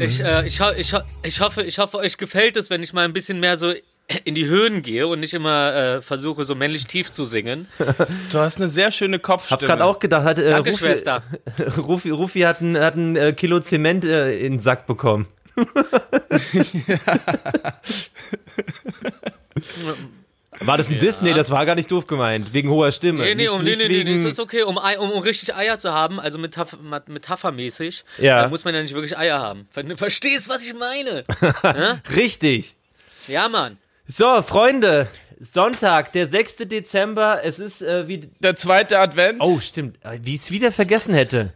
Ja, ich, äh, ich, ho ich, ho ich, hoffe, ich hoffe, euch gefällt es, wenn ich mal ein bisschen mehr so in die Höhen gehe und nicht immer äh, versuche, so männlich tief zu singen. Du hast eine sehr schöne Kopfstimme. Hab gerade auch gedacht, hat, äh, Danke, Rufi, Schwester. Rufi, Rufi hat ein, hat ein äh, Kilo Zement äh, in den Sack bekommen. War das ein Diss? Nee, das war gar nicht doof gemeint. Wegen hoher Stimme. Nee, nee, nicht, um, nee, nicht nee, nee, wegen, nee, ist okay. Um, um, um richtig Eier zu haben, also metaph metaphermäßig, Ja. da muss man ja nicht wirklich Eier haben. Ver verstehst, was ich meine? Richtig. Ja, Mann. So, Freunde. Sonntag, der 6. Dezember. Es ist äh, wie. Der zweite Advent. Oh, stimmt. Wie ich es wieder vergessen hätte.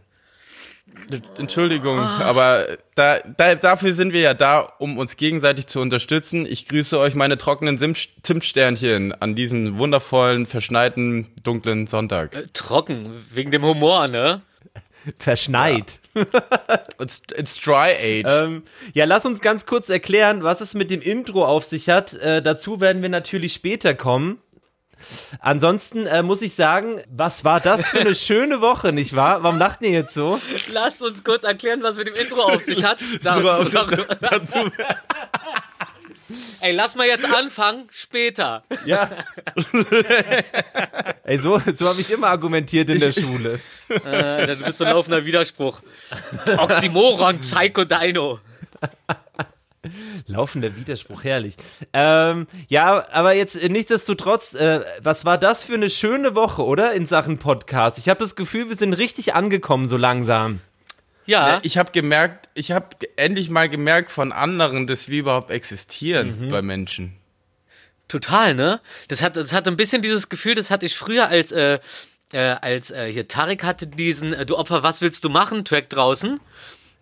Entschuldigung, aber da, da, dafür sind wir ja da, um uns gegenseitig zu unterstützen. Ich grüße euch meine trockenen Zimt- Zimtsternchen an diesem wundervollen, verschneiten, dunklen Sonntag. Äh, Trocken, wegen dem Humor, ne? Verschneit. It's, it's dry age. Ähm, ja, lass uns ganz kurz erklären, was es mit dem Intro auf sich hat. Äh, dazu werden wir natürlich später kommen. Ansonsten äh, muss ich sagen, was war das für eine schöne Woche, nicht wahr? Warum lacht ihr jetzt so? Lasst uns kurz erklären, was mit dem Intro auf sich hat. Da, dazu, Ey, lass mal jetzt anfangen, später. Ja. Ey, so, so habe ich immer argumentiert in der Schule. Äh, das ist ein laufender Widerspruch. Oxymoron, Psycho Dino. Laufender Widerspruch, herrlich. Ähm, ja, aber jetzt äh, nichtsdestotrotz, äh, was war das für eine schöne Woche, oder? In Sachen Podcast. Ich habe das Gefühl, wir sind richtig angekommen so langsam. Ja, ich habe gemerkt, ich habe endlich mal gemerkt von anderen, dass wir überhaupt existieren bei Menschen. total, ne? Das hat, das hat ein bisschen dieses Gefühl, das hatte ich früher als, äh, äh, als äh, hier Tarek hatte diesen äh, Du Opfer, was willst du machen? Track draußen.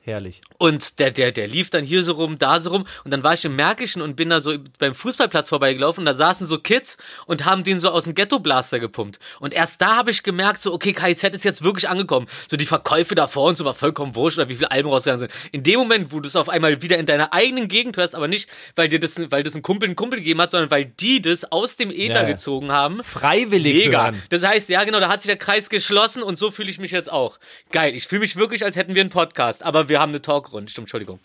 Herrlich. Und der, der, der lief dann hier so rum, da so rum. Und dann war ich im Märkischen und bin da so beim Fußballplatz vorbeigelaufen. Und da saßen so Kids und haben den so aus dem Ghetto-Blaster gepumpt. Und erst da habe ich gemerkt, so, okay, KIZ ist jetzt wirklich angekommen. So die Verkäufe davor und so war vollkommen wurscht oder wie viele Alben rausgegangen sind. In dem Moment, wo du es auf einmal wieder in deiner eigenen Gegend hörst, aber nicht, weil dir das, weil das ein Kumpel ein Kumpel gegeben hat, sondern weil die das aus dem Äther ja. gezogen haben. Freiwillig Mega. hören. Das heißt, ja genau, da hat sich der Kreis geschlossen und so fühle ich mich jetzt auch. Geil. Ich fühle mich wirklich, als hätten wir einen Podcast, aber wir haben eine Talkrunde. Stimmt, Entschuldigung.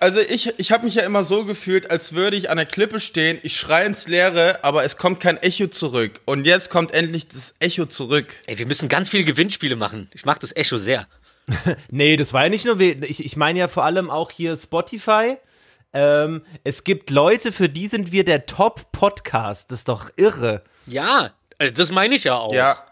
Also ich, ich habe mich ja immer so gefühlt, als würde ich an der Klippe stehen, ich schreie ins Leere, aber es kommt kein Echo zurück. Und jetzt kommt endlich das Echo zurück. Ey, wir müssen ganz viele Gewinnspiele machen. Ich mag das Echo sehr. Nee, das war ja nicht nur, ich, ich meine ja vor allem auch hier Spotify. Ähm, es gibt Leute, für die sind wir der Top-Podcast. Das ist doch irre. Ja, äh, das meine ich ja auch. Ja.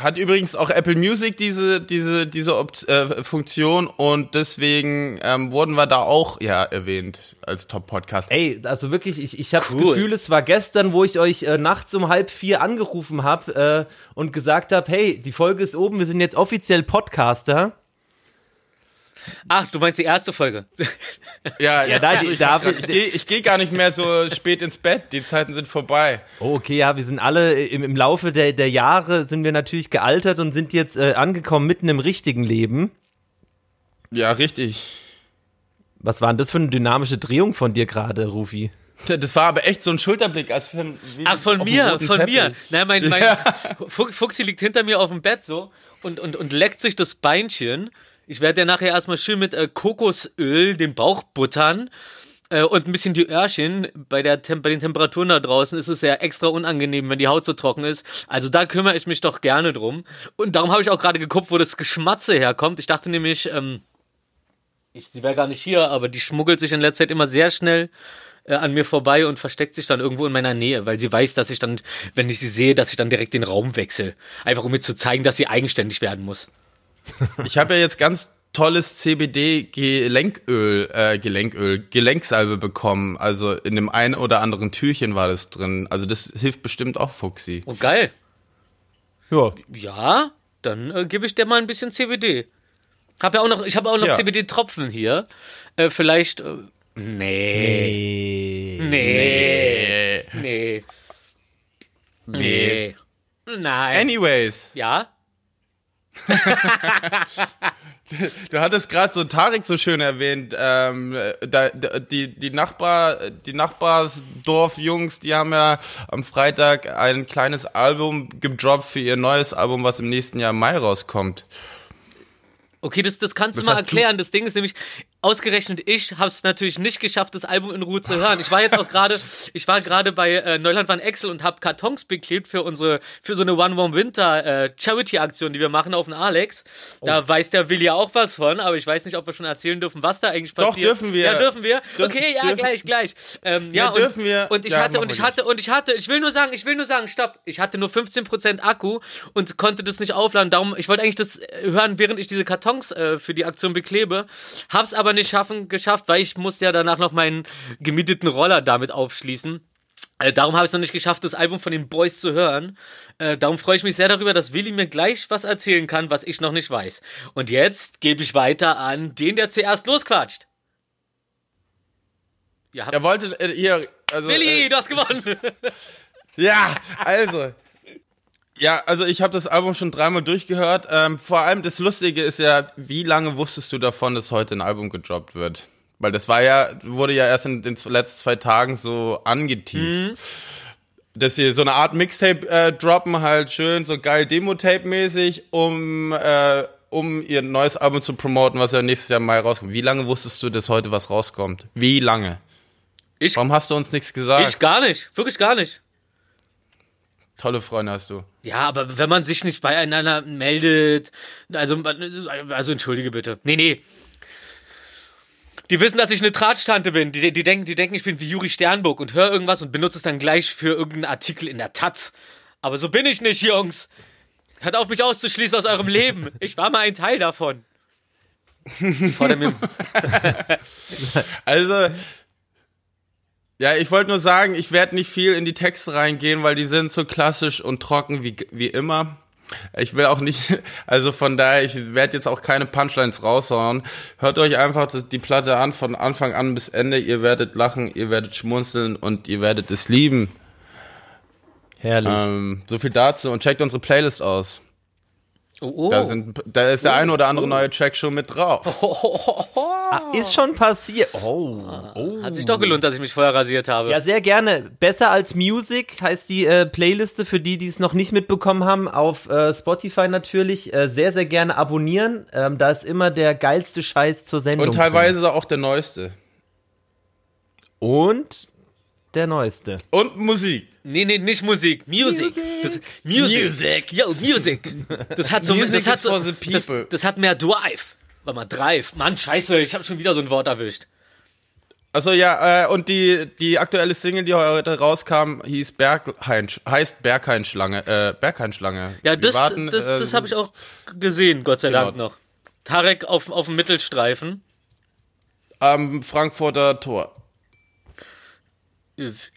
Hat übrigens auch Apple Music diese, diese, diese Opt äh, Funktion und deswegen ähm, wurden wir da auch ja erwähnt als Top-Podcast. Ey, also wirklich, ich, ich habe das Cool. Gefühl, es war gestern, wo ich euch äh, nachts um halb vier angerufen habe äh, und gesagt habe, hey, die Folge ist oben, wir sind jetzt offiziell Podcaster. Ach, du meinst die erste Folge. Ja, Ja, da- also ich, da- mach grad- ich gehe geh gar nicht mehr so spät ins Bett. Die Zeiten sind vorbei. Oh, okay, ja, wir sind alle im, im Laufe der, der Jahre sind wir natürlich gealtert und sind jetzt äh, angekommen mitten im richtigen Leben. Ja, richtig. Was war denn das für eine dynamische Drehung von dir gerade, Rufi? Das war aber echt so ein Schulterblick, als für Ach, von mir, von Teppich. mir. Nein, mein, mein Fu- Fuchsi liegt hinter mir auf dem Bett so und, und, und leckt sich das Beinchen. Ich werde ja nachher erstmal schön mit äh, Kokosöl den Bauch buttern. äh, Und ein bisschen die Öhrchen. Bei, der bei den Temperaturen da draußen ist es ja extra unangenehm, wenn die Haut so trocken ist. Also da kümmere ich mich doch gerne drum. Und darum habe ich auch gerade geguckt, wo das Geschmatze herkommt. Ich dachte nämlich, ähm, ich, sie wäre gar nicht hier, aber die schmuggelt sich in letzter Zeit immer sehr schnell äh, an mir vorbei und versteckt sich dann irgendwo in meiner Nähe, weil sie weiß, dass ich dann, wenn ich sie sehe, dass ich dann direkt den Raum wechsle. Einfach um mir zu zeigen, dass sie eigenständig werden muss. Ich habe ja jetzt ganz tolles CBD-Gelenköl, äh, Gelenköl, Gelenksalbe bekommen. Also in dem einen oder anderen Türchen war das drin. Also das hilft bestimmt auch Fuchsi. Oh, geil. Ja. Ja, dann äh, gebe ich dir mal ein bisschen CBD. Hab ja auch noch, ich habe auch noch Ja. CBD-Tropfen hier. Äh, vielleicht. Äh, nee. Nee. Nee. Nee. Nee. Nein. Anyways, ja? du hattest gerade so Tarek so schön erwähnt. Ähm, da, da, die, die, Nachbar, die Nachbarsdorf-Jungs, die haben ja am Freitag ein kleines Album gedroppt für ihr neues Album, was im nächsten Jahr im Mai rauskommt. Okay, das, das kannst Was du mal hast du- erklären. Das Ding ist nämlich, ausgerechnet ich habe es natürlich nicht geschafft, das Album in Ruhe zu hören. Ich war jetzt auch gerade, ich war gerade bei äh, Neuland van Excel und habe Kartons beklebt für unsere, für so eine One Warm Winter äh, Charity-Aktion, die wir machen auf den Alex. Oh. Da weiß der Willi ja auch was von, aber ich weiß nicht, ob wir schon erzählen dürfen, was da eigentlich Doch, passiert. dürfen wir. Ja, dürfen wir. Dürfen- okay, ja, dürfen- gleich, gleich. Ähm, ja, Ja, und, dürfen wir. Und ich Ja, hatte, und ich hatte, und ich hatte, ich will nur sagen, ich will nur sagen, stopp. Ich hatte nur 15% Akku und konnte das nicht aufladen. Darum, ich wollte eigentlich das äh, hören, während ich diese Kartons äh, für die Aktion beklebe. Hab's aber nicht schaffen, geschafft, weil ich musste ja danach noch meinen gemieteten Roller damit aufschließen. Äh, darum habe ich es noch nicht geschafft, das Album von den Boys zu hören. Äh, darum freue ich mich sehr darüber, dass Willi mir gleich was erzählen kann, was ich noch nicht weiß. Und jetzt gebe ich weiter an den, der zuerst losquatscht. Ja, Er wollte äh, hier. Also, Willi, äh, du hast gewonnen. Ja, also. Ja, also ich habe das Album schon dreimal durchgehört. Ähm, vor allem das Lustige ist ja, wie lange wusstest du davon, dass heute ein Album gedroppt wird? Weil das war ja, wurde ja erst in den letzten zwei Tagen so angeteased. Dass sie so eine Art Mixtape äh, droppen, halt schön, so geil Demo-Tape-mäßig, um, äh, um ihr neues Album zu promoten, was ja nächstes Jahr im Mai rauskommt. Wie lange wusstest du, dass heute was rauskommt? Wie lange? Ich- Warum hast du uns nichts gesagt? Ich gar nicht, wirklich gar nicht. Tolle Freunde hast du. Ja, aber wenn man sich nicht beieinander meldet, also, also entschuldige bitte. Nee, nee. Die wissen, dass ich eine Tratsch-Tante bin. Die, die, denken, die denken, ich bin wie Juri Sternburg und höre irgendwas und benutze es dann gleich für irgendeinen Artikel in der Taz. Aber so bin ich nicht, Jungs. Hört auf, mich auszuschließen aus eurem Leben. Ich war mal ein Teil davon. Ich fordere mir, Also, ja, ich wollte nur sagen, ich werde nicht viel in die Texte reingehen, weil die sind so klassisch und trocken wie, wie immer. Ich will auch nicht, also von daher, ich werde jetzt auch keine Punchlines raushauen. Hört euch einfach die Platte an, von Anfang an bis Ende. Ihr werdet lachen, ihr werdet schmunzeln und ihr werdet es lieben. Herrlich. Ähm, so viel dazu und checkt unsere Playlist aus. Oh, oh. Da, sind, da ist der ein oder andere neue Track schon mit drauf. Ah, ist schon passiert. Oh. oh. Hat sich doch gelohnt, dass ich mich vorher rasiert habe. Ja, sehr gerne. Besser als Music heißt die äh, Playliste für die, die es noch nicht mitbekommen haben, auf äh, Spotify natürlich. Äh, sehr, sehr gerne abonnieren. Ähm, da ist immer der geilste Scheiß zur Sendung. Und teilweise auch der neueste. Drin. Und der neueste. Und Musik. Nee, nee, nicht Musik. Music. Das, Music. Music. Yo, Music. Das hat so, Music das hat so, for the das, people. das hat mehr Drive. Warte mal, Drive. Mann, scheiße, ich habe schon wieder so ein Wort erwischt. Also ja, äh, und die, die aktuelle Single, die heute rauskam, hieß Berghain, heißt Berghain-Schlange, äh, Berghain-Schlange. Ja, Wir das, warten, das, äh, das habe ich auch gesehen, Gott sei Genau. Dank noch. Tarek auf, auf dem Mittelstreifen. Am Frankfurter Tor.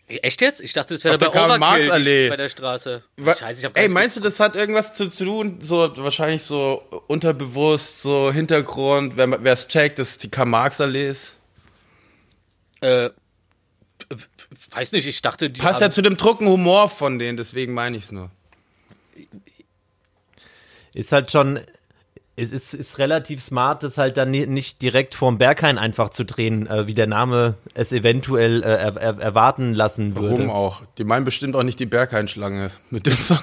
Echt jetzt? Ich dachte, das wäre der bei Overkill Karl-Marx-Allee. nicht bei der Straße. Wa- Scheiße, ich hab Ey, meinst du, das hat irgendwas zu tun, so wahrscheinlich so unterbewusst, so Hintergrund, wer es checkt, dass es die Karl-Marx-Allee ist? äh, weiß nicht, ich dachte, die Passt haben, ja zu dem drucken Humor von denen, deswegen meine ich es nur. Ist halt schon. Es ist, ist relativ smart, das halt dann ni- nicht direkt vorm Berghain einfach zu drehen, äh, wie der Name es eventuell äh, er, er, erwarten lassen würde. Warum auch? Die meinen bestimmt auch nicht die Berghain-Schlange mit dem Song.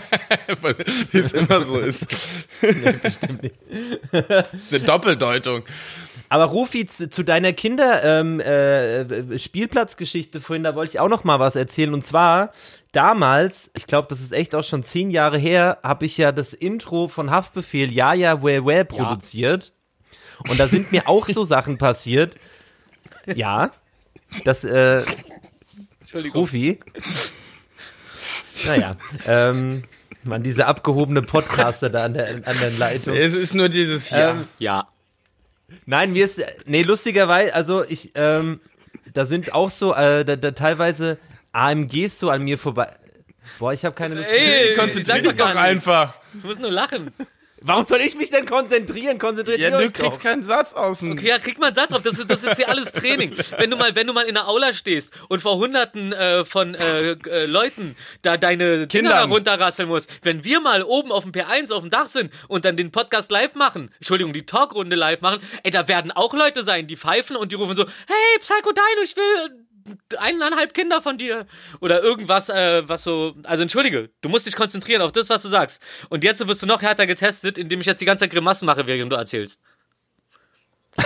Weil, wie es immer so ist. Bestimmt nicht. Eine Doppeldeutung. Aber Rufi, zu, deiner Kinder ähm, äh, vorhin, da wollte ich auch noch mal was erzählen. Und zwar damals, ich glaube, das ist echt auch schon zehn Jahre her, habe ich ja das Intro von Haftbefehl Ja Ja Where Where produziert. Und da sind mir auch so Sachen passiert. Ja, das äh, Entschuldigung. Rufi. Naja, ähm, man, diese abgehobene Podcaster da an der, an der Leitung. Es ist nur dieses Ja. Ähm, Ja. Nein, mir ist, nee, lustigerweise, also ich, ähm, da sind auch so, äh, da, da teilweise AMGs so an mir vorbei. Boah, ich habe keine Lust. Ey, Konzentrier dich doch einfach. Du musst nur lachen. Warum soll ich mich denn konzentrieren? Konzentriert Ja, du euch kriegst doch. keinen Satz aus dem. Okay, ja, krieg mal einen Satz auf. Das ist, das ist ja alles Training. Wenn du mal, wenn du mal in der Aula stehst und vor hunderten äh, von äh, äh, Leuten da deine Kinder runterrasseln musst, wenn wir mal oben auf dem P1 auf dem Dach sind und dann den Podcast live machen, Entschuldigung, die Talkrunde live machen, ey, da werden auch Leute sein, die pfeifen und die rufen so, hey, Psycho Dino, ich will eineinhalb Kinder von dir. Oder irgendwas, äh, was so. Also entschuldige, du musst dich konzentrieren auf das, was du sagst. Und jetzt wirst du noch härter getestet, indem ich jetzt die ganze Zeit Grimassen mache, während du erzählst.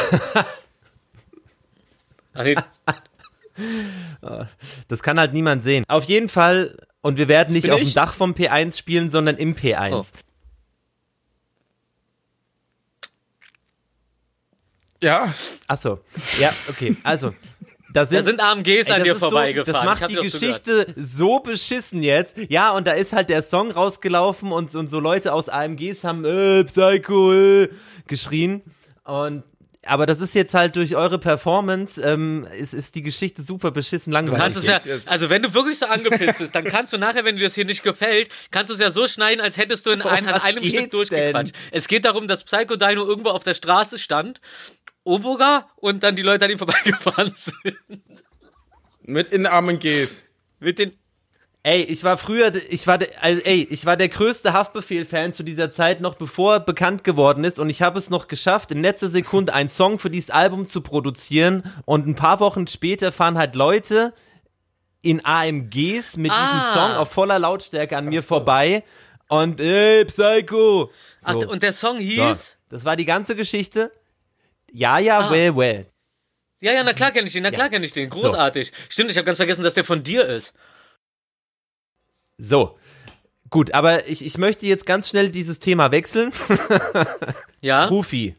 Ach nee. Das kann halt niemand sehen. Auf jeden Fall, und wir werden nicht auf dem Dach vom P1 spielen, sondern im P1. Oh. Ja. Achso. Ja, okay. Also, da sind, da sind AMGs ey, an dir vorbeigefahren. So, das macht die Geschichte so beschissen jetzt. Ja, und da ist halt der Song rausgelaufen und, und so Leute aus AMGs haben äh, Psycho äh, geschrien. Und aber das ist jetzt halt durch eure Performance, ähm, ist, ist die Geschichte super beschissen langweilig. Du kannst es ja, also wenn du wirklich so angepisst bist, dann kannst du nachher, wenn dir das hier nicht gefällt, kannst du es ja so schneiden, als hättest du in ein, an einem Stück durchgequatscht. Denn? Es geht darum, dass Psycho Dino irgendwo auf der Straße stand Oburger und dann die Leute an ihm vorbeigefahren sind. Mit in Armen Gs. Mit den. Ey, ich war früher, ich war, also, ey, ich war der größte Haftbefehl-Fan zu dieser Zeit, noch bevor er bekannt geworden ist, und ich habe es noch geschafft, in letzter Sekunde einen Song für dieses Album zu produzieren. Und ein paar Wochen später fahren halt Leute in AMGs mit ah. diesem Song auf voller Lautstärke an mir so. vorbei. Und ey, Psycho. So. Ach, und der Song hieß? So. Das war die ganze Geschichte. Ja, ja, ah. well, well. Ja, ja, na klar kenne ich den, na klar ja. kenne ich den. Großartig. So. Stimmt, ich habe ganz vergessen, dass der von dir ist. So. Gut, aber ich, ich möchte jetzt ganz schnell dieses Thema wechseln. ja. Rufi.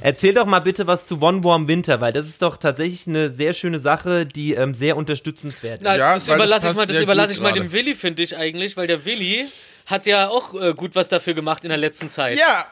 Erzähl doch mal bitte was zu One Warm Winter, weil das ist doch tatsächlich eine sehr schöne Sache, die ähm, sehr unterstützenswert ist. Na, ja, das überlasse ich mal, das überlasse ich mal dem Willi, finde ich eigentlich, weil der Willi hat ja auch äh, gut was dafür gemacht in der letzten Zeit. Ja,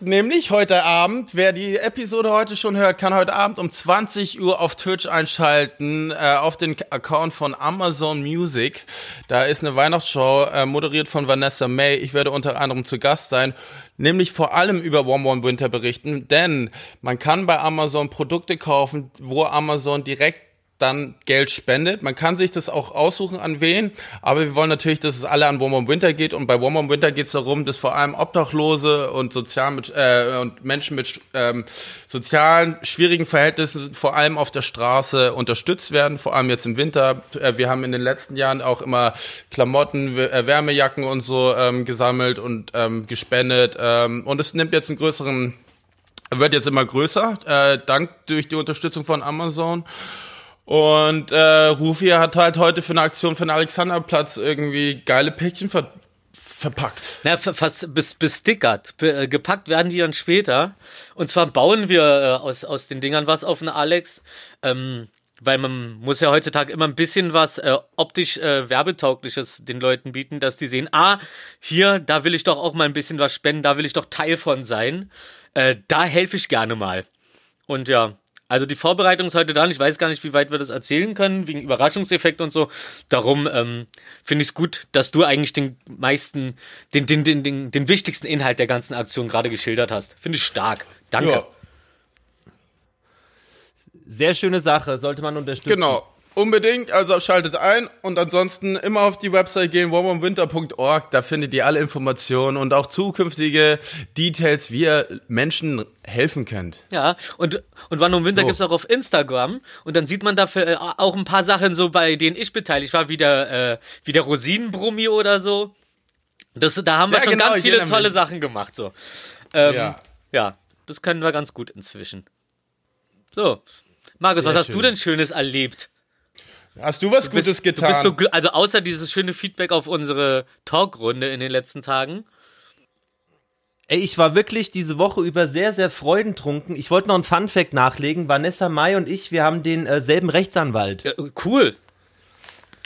Nämlich heute Abend, wer die Episode heute schon hört, kann heute Abend um 20 Uhr auf Twitch einschalten, äh, auf den Account von Amazon Music. Da ist eine Weihnachtsshow, äh, moderiert von Vanessa May. Ich werde unter anderem zu Gast sein, nämlich vor allem über Warm Warm Winter berichten, denn man kann bei Amazon Produkte kaufen, wo Amazon direkt dann Geld spendet. Man kann sich das auch aussuchen, an wen, aber wir wollen natürlich, dass es alle an Warm Warm Winter geht und bei Warm Warm Winter geht es darum, dass vor allem Obdachlose und sozial mit, äh, und Menschen mit ähm, sozialen schwierigen Verhältnissen vor allem auf der Straße unterstützt werden, vor allem jetzt im Winter. Äh, wir haben in den letzten Jahren auch immer Klamotten, äh, Wärmejacken und so ähm, gesammelt und ähm, gespendet ähm, und es nimmt jetzt einen größeren wird jetzt immer größer, äh, dank durch die Unterstützung von Amazon. Und äh, Rufi hat halt heute für eine Aktion für den Alexanderplatz irgendwie geile Päckchen ver verpackt. Na, fast bis bestickert. Äh, gepackt werden die dann später. Und zwar bauen wir äh, aus, aus den Dingern was auf den Alex. Ähm, weil man muss ja heutzutage immer ein bisschen was äh, optisch äh, werbetaugliches den Leuten bieten, dass die sehen, ah, hier, da will ich doch auch mal ein bisschen was spenden, da will ich doch Teil von sein. Äh, da helfe ich gerne mal. Und ja, also die Vorbereitung ist heute da. Ich weiß gar nicht, wie weit wir das erzählen können, wegen Überraschungseffekt und so. Darum ähm, finde ich es gut, dass du eigentlich den meisten, den, den, den, den, den wichtigsten Inhalt der ganzen Aktion gerade geschildert hast. Finde ich stark. Danke. Ja. Sehr schöne Sache, sollte man unterstützen. Genau. Unbedingt, also schaltet ein und ansonsten immer auf die Website gehen, warmumwinter.org, da findet ihr alle Informationen und auch zukünftige Details, wie ihr Menschen helfen könnt. Ja, und, und Wann um Winter so. gibt's auch auf Instagram und dann sieht man dafür äh, auch ein paar Sachen so, bei denen ich beteiligt war, wie der, äh, wie der Rosinenbrummi oder so. Das, da haben wir ja, schon genau, ganz viele tolle Sachen gemacht, so. Ähm, ja. ja, das können wir ganz gut inzwischen. So. Markus, Sehr was hast schön. du denn Schönes erlebt? Hast du was du bist, Gutes getan? So, also außer dieses schöne Feedback auf unsere Talkrunde in den letzten Tagen. Ey, ich war wirklich diese Woche über sehr, sehr freudentrunken. Ich wollte noch einen Fun-Fact nachlegen. Vanessa Mai und ich, wir haben denselben äh, Rechtsanwalt. Ja, cool.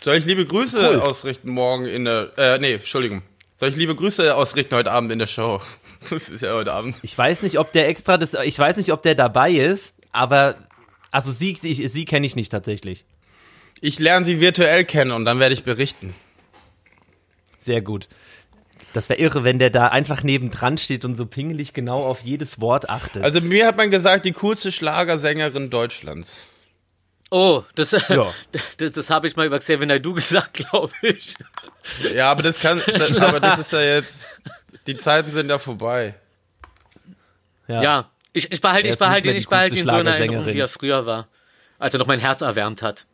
Soll ich liebe Grüße cool. ausrichten morgen in der, äh, nee, Entschuldigung. Soll ich liebe Grüße ausrichten heute Abend in der Show? Das ist ja heute Abend. Ich weiß nicht, ob der extra das, ich weiß nicht, ob der dabei ist, aber, also sie, ich, sie kenne ich nicht tatsächlich. Ich lerne sie virtuell kennen und dann werde ich berichten. Sehr gut. Das wäre irre, wenn der da einfach nebendran steht und so pingelig genau auf jedes Wort achtet. Also mir hat man gesagt, die coolste Schlagersängerin Deutschlands. Oh, das, ja. das, das habe ich mal über Xavier Naidoo gesagt, glaube ich. Ja, aber das kann, das, aber das ist ja jetzt, die Zeiten sind ja vorbei. Ja, ja ich, ich behalte, ich behalte ihn, ich behalte ihn so in Erinnerung, wie er früher war. als er noch mein Herz erwärmt hat.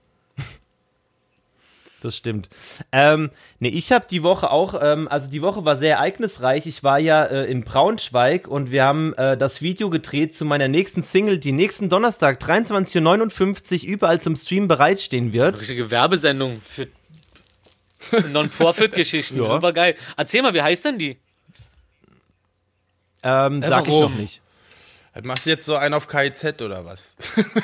Das stimmt. Ähm, nee, ich habe die Woche auch, ähm, also die Woche war sehr ereignisreich. Ich war ja äh, in Braunschweig und wir haben äh, das Video gedreht zu meiner nächsten Single, die nächsten Donnerstag, 23.59 Uhr, überall zum Stream bereitstehen wird. Richtige Werbesendung für Non-Profit-Geschichten. Ja. Super geil. Erzähl mal, wie heißt denn die? Ähm, sag ich noch nicht. Machst du jetzt so einen auf KIZ oder was?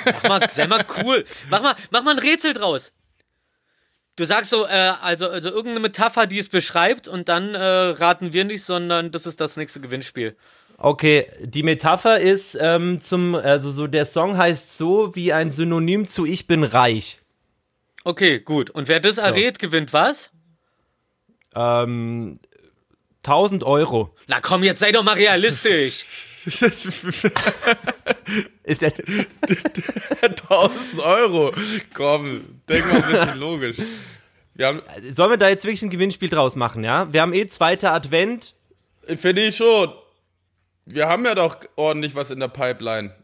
Mach mal, sei mal cool. Mach mal, mach mal ein Rätsel draus. Du sagst so, äh, also, also irgendeine Metapher, die es beschreibt, und dann äh, raten wir nicht, sondern das ist das nächste Gewinnspiel. Okay, die Metapher ist ähm, zum, also so der Song heißt so wie ein Synonym zu Ich bin reich. Okay, gut. Und wer das errät, gewinnt was? Ähm, 1000 Euro. Na komm, jetzt sei doch mal realistisch. Ist ja, 1000 Euro. Komm, denk mal ein bisschen logisch. Wir haben, sollen wir da jetzt wirklich ein Gewinnspiel draus machen, ja? Wir haben eh zweiter Advent. finde ich schon. Wir haben ja doch ordentlich was in der Pipeline.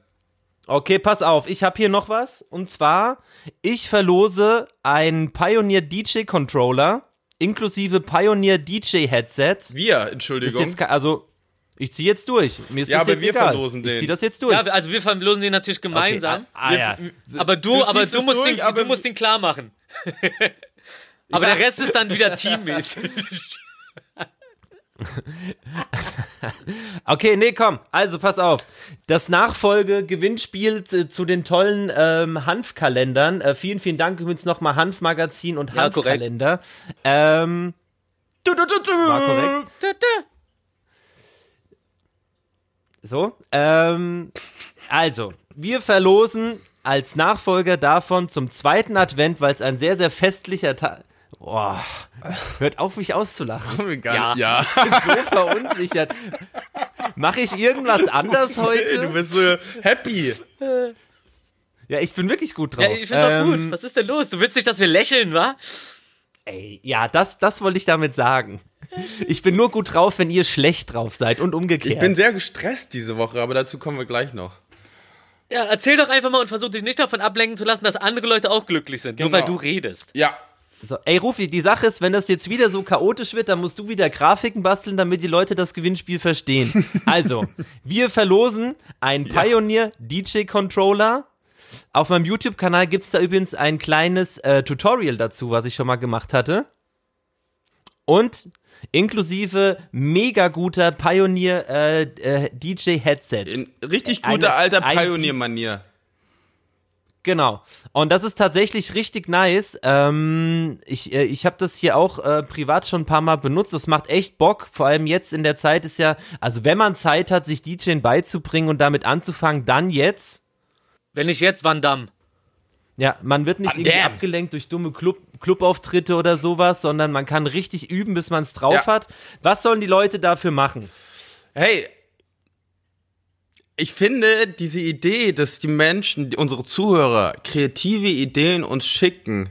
Okay, pass auf, ich habe hier noch was. Und zwar, ich verlose einen Pioneer DJ Controller inklusive Pioneer DJ Headsets. Wir, Ist Entschuldigung. jetzt, ke- also, ich ziehe jetzt durch. Mir ist Ja, das aber jetzt wir egal. verlosen Ich den. ziehe das jetzt durch. Ja, also wir verlosen den natürlich gemeinsam. Okay, ah, ah, ja. Aber du, aber ziehst du musst, durch, den, aber du musst den klar machen. aber der Rest ist dann wieder teammäßig. Okay, nee, komm. Also, pass auf. Das Nachfolge-Gewinnspiel zu, zu den tollen ähm, Hanfkalendern. Äh, vielen, vielen Dank übrigens nochmal Hanfmagazin und Ja, korrekt. Hanfkalender. ähm, Du, du, du, du. war korrekt. Tü, tü. So, ähm, also, wir verlosen als Nachfolger davon zum zweiten Advent, weil es ein sehr, sehr festlicher Tag. Boah, hört auf, mich auszulachen. Gar Ja. ja. Ich bin so verunsichert. Mache ich irgendwas anders Du heute? bist so happy. Ja, ich bin wirklich gut drauf. Ja, ich find's auch Ähm, gut. Was ist denn los? Du willst nicht, dass wir lächeln, wa? Ey, ja, das, das wollte ich damit sagen. Ich bin nur gut drauf, wenn ihr schlecht drauf seid und umgekehrt. Ich bin sehr gestresst diese Woche, aber dazu kommen wir gleich noch. Ja, erzähl doch einfach mal und versuch dich nicht davon ablenken zu lassen, dass andere Leute auch glücklich sind. Nur Genau. weil du redest. Ja, so, ey, Rufi, die Sache ist, wenn das jetzt wieder so chaotisch wird, dann musst du wieder Grafiken basteln, damit die Leute das Gewinnspiel verstehen. Also, wir verlosen einen Pioneer DJ Controller. Auf meinem YouTube-Kanal gibt's da übrigens ein kleines äh, Tutorial dazu, was ich schon mal gemacht hatte. Und inklusive mega guter Pioneer äh, äh, DJ Headsets. in richtig Eines- guter alter ein- Pioneer-Manier. Genau. Und das ist tatsächlich richtig nice. Ähm, ich äh, ich habe das hier auch äh, privat schon ein paar Mal benutzt. Das macht echt Bock. Vor allem jetzt in der Zeit ist ja, also wenn man Zeit hat, sich DJing beizubringen und damit anzufangen, dann jetzt. Wenn nicht jetzt, Van Damme. Ja, man wird nicht Ah, irgendwie damn. abgelenkt durch dumme Club Clubauftritte oder sowas, sondern man kann richtig üben, bis man es drauf Ja. hat. Was sollen die Leute dafür machen? Hey, ich finde diese Idee, dass die Menschen, unsere Zuhörer, kreative Ideen uns schicken,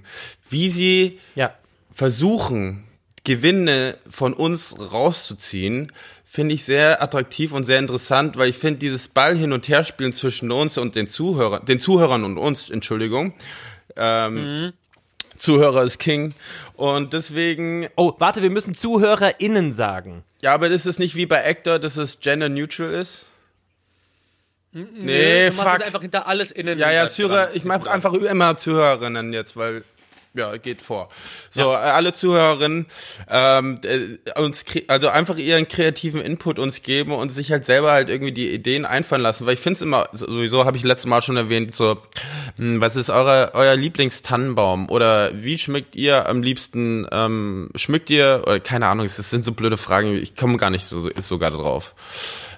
wie sie Ja. versuchen, Gewinne von uns rauszuziehen, finde ich sehr attraktiv und sehr interessant, weil ich finde dieses Ball hin und her spielen zwischen uns und den Zuhörern, den Zuhörern und uns, Entschuldigung. Ähm, Zuhörer ist King. Und deswegen, Oh, warte, wir müssen ZuhörerInnen sagen. ja, aber ist es nicht wie bei Actor, dass es gender neutral ist? Nee, du machst fuck. einfach hinter alles innen. Ja, ja. Zuhörer, ich mache einfach immer Zuhörerinnen jetzt, weil ja, geht vor. So, äh, alle Zuhörerinnen, ähm, äh, uns, also einfach ihren kreativen Input uns geben und sich halt selber halt irgendwie die Ideen einfallen lassen, weil ich finde es immer, sowieso habe ich letztes Mal schon erwähnt, so, hm, was ist eure, euer Lieblingstannenbaum oder wie schmückt ihr am liebsten, ähm, schmückt ihr, oder keine Ahnung, das sind so blöde Fragen, ich komme gar nicht so, ist sogar drauf.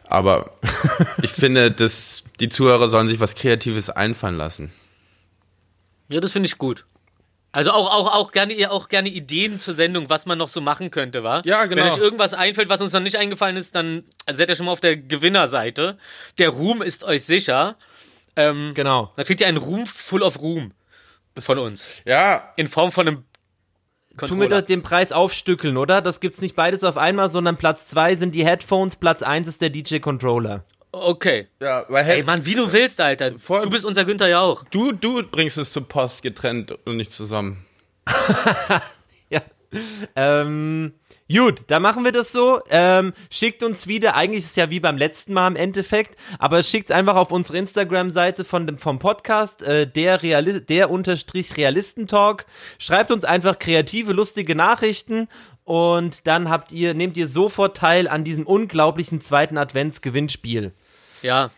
Aber ich finde, dass die Zuhörer sollen sich was Kreatives einfallen lassen. Ja, das finde ich gut. Also auch, auch, auch, gerne, auch gerne Ideen zur Sendung, was man noch so machen könnte, wa? Ja, genau. Wenn euch irgendwas einfällt, was uns noch nicht eingefallen ist, dann seid ihr schon mal auf der Gewinnerseite. Der Ruhm ist euch sicher. Ähm, Genau. Dann kriegt ihr einen Ruhm full of Ruhm von uns. Ja, In Form von einem Tu mir Controller. da den Preis aufstückeln, oder? Das gibt's nicht beides auf einmal, sondern Platz zwei sind die Headphones, Platz eins ist der DJ Controller. Okay. Ja, weil Ey, Mann, wie du willst, Alter. Voll- Du bist unser Günther ja auch. du, du bringst es zur Post getrennt und nicht zusammen. Ja. Ähm, gut, dann machen wir das so. Ähm, schickt uns wieder, eigentlich ist es ja wie beim letzten Mal im Endeffekt, aber schickt einfach auf unsere Instagram-Seite von dem, vom Podcast, äh, der unterstrich Realistentalk. Schreibt uns einfach kreative, lustige Nachrichten und dann habt ihr, nehmt ihr sofort teil an diesem unglaublichen zweiten Adventsgewinnspiel. Ja.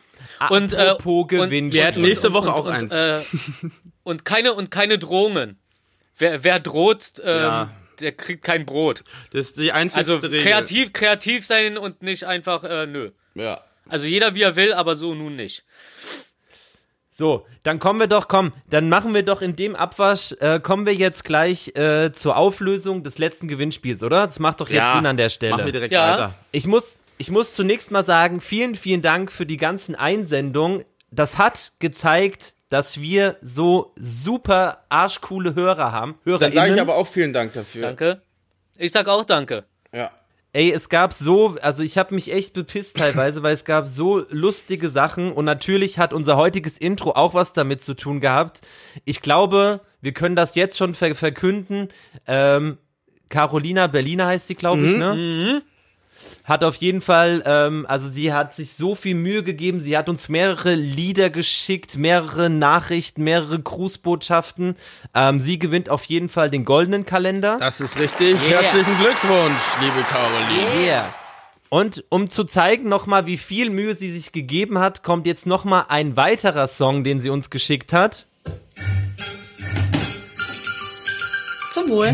Und, äh, Apropos und- Gewinnspiel. Wir hätten nächste und- Woche und, auch und, eins. Äh, und keine und keine Drohungen. Wer, wer droht, ähm, Ja. der kriegt kein Brot. Das ist die einzige Also Regel. kreativ, kreativ sein und nicht einfach äh, nö. Ja. Also jeder wie er will, aber so nun nicht. So, dann kommen wir doch, komm, dann machen wir doch in dem Abwasch, äh, kommen wir jetzt gleich äh, zur Auflösung des letzten Gewinnspiels, oder? Das macht doch jetzt ja. Sinn an der Stelle. Machen wir direkt Ja. weiter. Ich muss, ich muss zunächst mal sagen, vielen, vielen Dank für die ganzen Einsendungen. Das hat gezeigt, dass wir so super arschcoole Hörer haben. Dann HörerInnen. sage ich aber auch vielen Dank dafür. Danke. Ich sag auch danke. Ja. Ey, es gab so, also ich habe mich echt bepisst teilweise, weil es gab so lustige Sachen und natürlich hat unser heutiges Intro auch was damit zu tun gehabt. Ich glaube, wir können das jetzt schon ver verkünden. Ähm, Carolina Berliner heißt sie, glaube ich, ne? Hat auf jeden Fall, ähm, also sie hat sich so viel Mühe gegeben. Sie hat uns mehrere Lieder geschickt, mehrere Nachrichten, mehrere Grußbotschaften. Ähm, sie gewinnt auf jeden Fall den goldenen Kalender. Das ist richtig. Herzlichen Glückwunsch, liebe Caroline. Yeah. Und um zu zeigen nochmal, wie viel Mühe sie sich gegeben hat, kommt jetzt nochmal ein weiterer Song, den sie uns geschickt hat. Zum Wohl.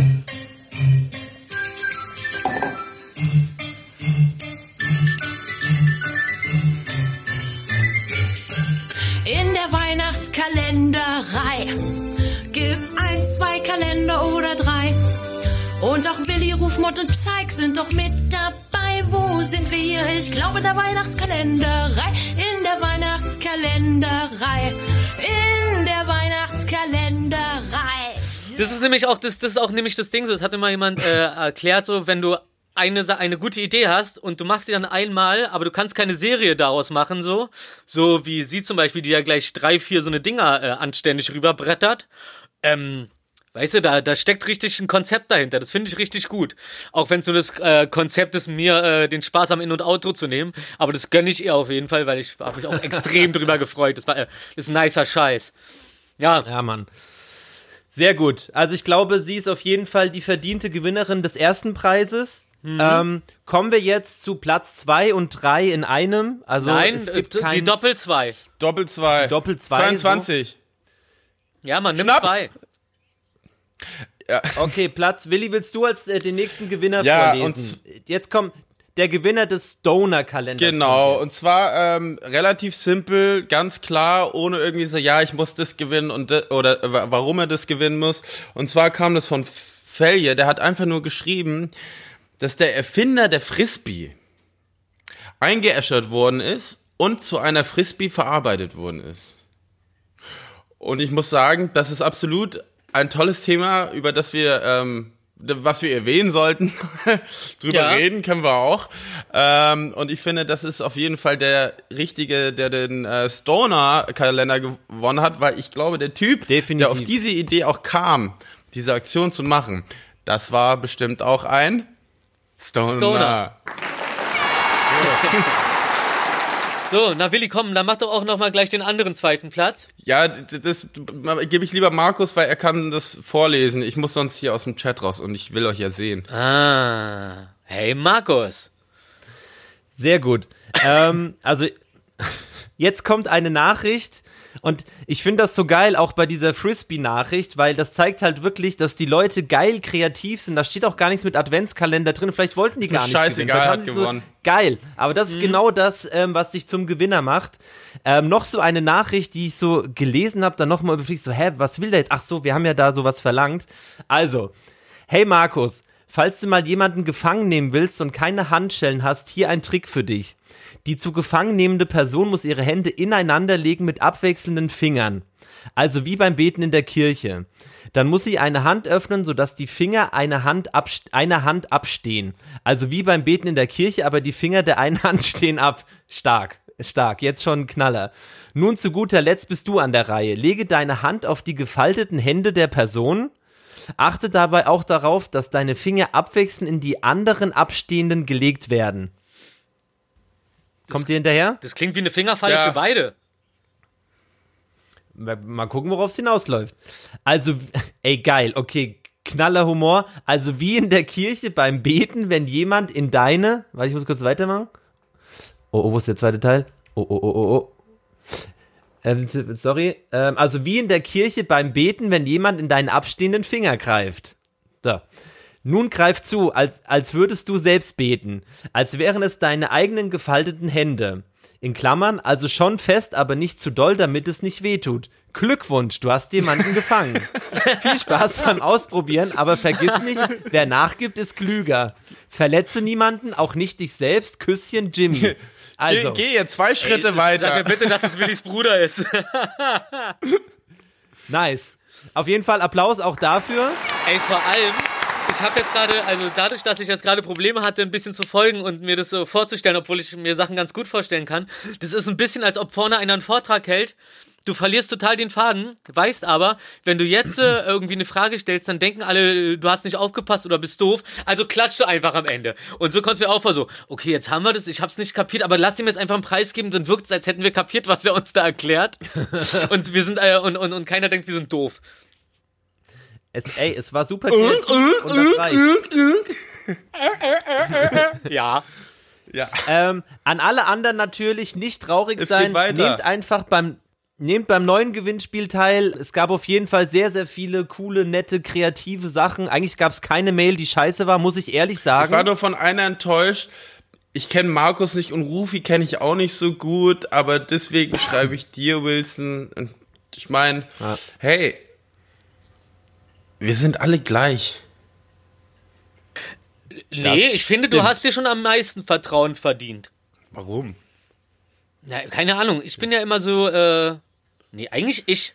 Weihnachtskalenderei gibt's eins, zwei Kalender oder drei. Und auch Willi, Rufmott und Psych sind doch mit dabei. Wo sind wir hier? Ich glaube in der Weihnachtskalenderei. In der Weihnachtskalenderei. In der Weihnachtskalenderei. Das ist nämlich auch das, das ist auch nämlich das Ding so. Das hatte mal jemand äh, erklärt so, wenn du eine eine gute Idee hast und du machst die dann einmal, aber du kannst keine Serie daraus machen so, so wie sie zum Beispiel, die ja gleich drei, vier so eine Dinger äh, anständig rüberbrettert. Ähm, Weißt du, da, da steckt richtig ein Konzept dahinter. Das finde ich richtig gut. Auch wenn so das äh, Konzept ist, mir äh, den Spaß am In- und Outro zu nehmen. Aber das gönne ich ihr auf jeden Fall, weil ich habe mich auch extrem drüber gefreut. Das war äh, ist ein nicer Scheiß. Ja, Ja, Mann. Sehr gut. Also ich glaube, sie ist auf jeden Fall die verdiente Gewinnerin des ersten Preises. Ähm, kommen wir jetzt zu Platz zwei und drei in einem. Also nein, es äh, gibt die kein Doppel zwei. Doppel zwei. Doppel zwei, 22. Ja, man, nimm Schnaps. zwei. Okay, Platz. Willi, willst du als äh, den nächsten Gewinner Ja, vorlesen? Jetzt kommt der Gewinner des Stoner-Kalenders. Genau, und zwar ähm, relativ simpel, ganz klar, ohne irgendwie so, ja, ich muss das gewinnen und de- oder äh, wa- warum er das gewinnen muss. Und zwar kam das von Felje, der hat einfach nur geschrieben, dass der Erfinder der Frisbee eingeäschert worden ist und zu einer Frisbee verarbeitet worden ist. Und ich muss sagen, das ist absolut ein tolles Thema, über das wir, ähm, was wir erwähnen sollten. Drüber Ja. reden können wir auch. Ähm, und ich finde, das ist auf jeden Fall der Richtige, der den äh, Stoner-Kalender gewonnen hat, weil ich glaube, der Typ, Definitiv. der auf diese Idee auch kam, diese Aktion zu machen, das war bestimmt auch ein Stoner. Stoner. So, na Willi, komm, dann mach doch auch noch mal gleich den anderen zweiten Platz. Ja, d- das gebe ich lieber Markus, weil er kann das vorlesen. Ich muss sonst hier aus dem Chat raus und ich will euch ja sehen. Ah, hey Markus. Sehr gut. ähm, also jetzt kommt eine Nachricht und ich finde das so geil, auch bei dieser Frisbee-Nachricht, weil das zeigt halt wirklich, dass die Leute geil kreativ sind. Da steht auch gar nichts mit Adventskalender drin. Vielleicht wollten die gar nicht scheißegal, gewinnen. Hat sie so- gewonnen. Geil. Aber das ist genau das, ähm, was dich zum Gewinner macht. Ähm, noch so eine Nachricht, die ich so gelesen habe, dann nochmal überfliegt, so, hä, was will der jetzt? Ach so, wir haben ja da sowas verlangt. Also, hey Markus, falls du mal jemanden gefangen nehmen willst und keine Handschellen hast, hier ein Trick für dich. Die zu gefangen nehmende Person muss ihre Hände ineinander legen mit abwechselnden Fingern. Also wie beim Beten in der Kirche. Dann muss sie eine Hand öffnen, sodass die Finger eine Hand einer Hand abstehen. Also wie beim Beten in der Kirche, aber die Finger der einen Hand stehen ab. Stark. Stark, jetzt schon ein Knaller. Nun zu guter Letzt bist du an der Reihe. Lege deine Hand auf die gefalteten Hände der Person. Achte dabei auch darauf, dass deine Finger abwechselnd in die anderen abstehenden gelegt werden. Kommt ihr hinterher? Das klingt wie eine Fingerfalle Ja. für beide. Mal gucken, worauf es hinausläuft. Also, ey, geil, okay, knaller Humor. Also wie in der Kirche beim Beten, wenn jemand in deine, warte, ich muss kurz weitermachen. Oh, oh, wo ist der zweite Teil? Oh, oh, oh, oh, oh. Ähm, sorry. Ähm, also wie in der Kirche beim Beten, wenn jemand in deinen abstehenden Finger greift. So. Nun greif zu, als, als würdest du selbst beten, als wären es deine eigenen gefalteten Hände. In Klammern, also schon fest, aber nicht zu doll, damit es nicht wehtut. Glückwunsch, du hast jemanden gefangen. Viel Spaß beim Ausprobieren, aber vergiss nicht, wer nachgibt, ist klüger. Verletze niemanden, auch nicht dich selbst. Küsschen, Jimmy. Also, Geh, geh jetzt zwei Schritte Sag mir weiter. bitte, dass es Willis Bruder ist. nice. Auf jeden Fall Applaus auch dafür. Ey, vor allem, ich habe jetzt gerade, also dadurch, dass ich jetzt gerade Probleme hatte, ein bisschen zu folgen und mir das so vorzustellen, obwohl ich mir Sachen ganz gut vorstellen kann, das ist ein bisschen, als ob vorne einer einen Vortrag hält. Du verlierst total den Faden, weißt aber, wenn du jetzt äh, irgendwie eine Frage stellst, dann denken alle, äh, du hast nicht aufgepasst oder bist doof. Also klatschst du einfach am Ende. Und so kommst du mir auch vor, so, okay, jetzt haben wir das, ich hab's nicht kapiert, aber lass ihm jetzt einfach einen Preis geben, dann wirkt es, als hätten wir kapiert, was er uns da erklärt. und wir sind, äh, und, und, und keiner denkt, wir sind doof. Es, ey, es war super und das reicht. Ja. Ja. Ähm, an alle anderen natürlich nicht traurig Es sein. Nehmt einfach beim Nehmt beim neuen Gewinnspiel teil. Es gab auf jeden Fall sehr, sehr viele coole, nette, kreative Sachen. Eigentlich gab es keine Mail, die scheiße war, muss ich ehrlich Ich war sagen. nur von einer enttäuscht. Ich kenne Markus nicht und Rufi kenne ich auch nicht so gut, aber deswegen schreibe ich dir, Wilson. Ich meine, Ja. hey, wir sind alle gleich. Nee, ich finde, du stimmt. hast dir schon am meisten Vertrauen verdient. Warum? Na, keine Ahnung, ich bin ja immer so, äh, nee, eigentlich ich.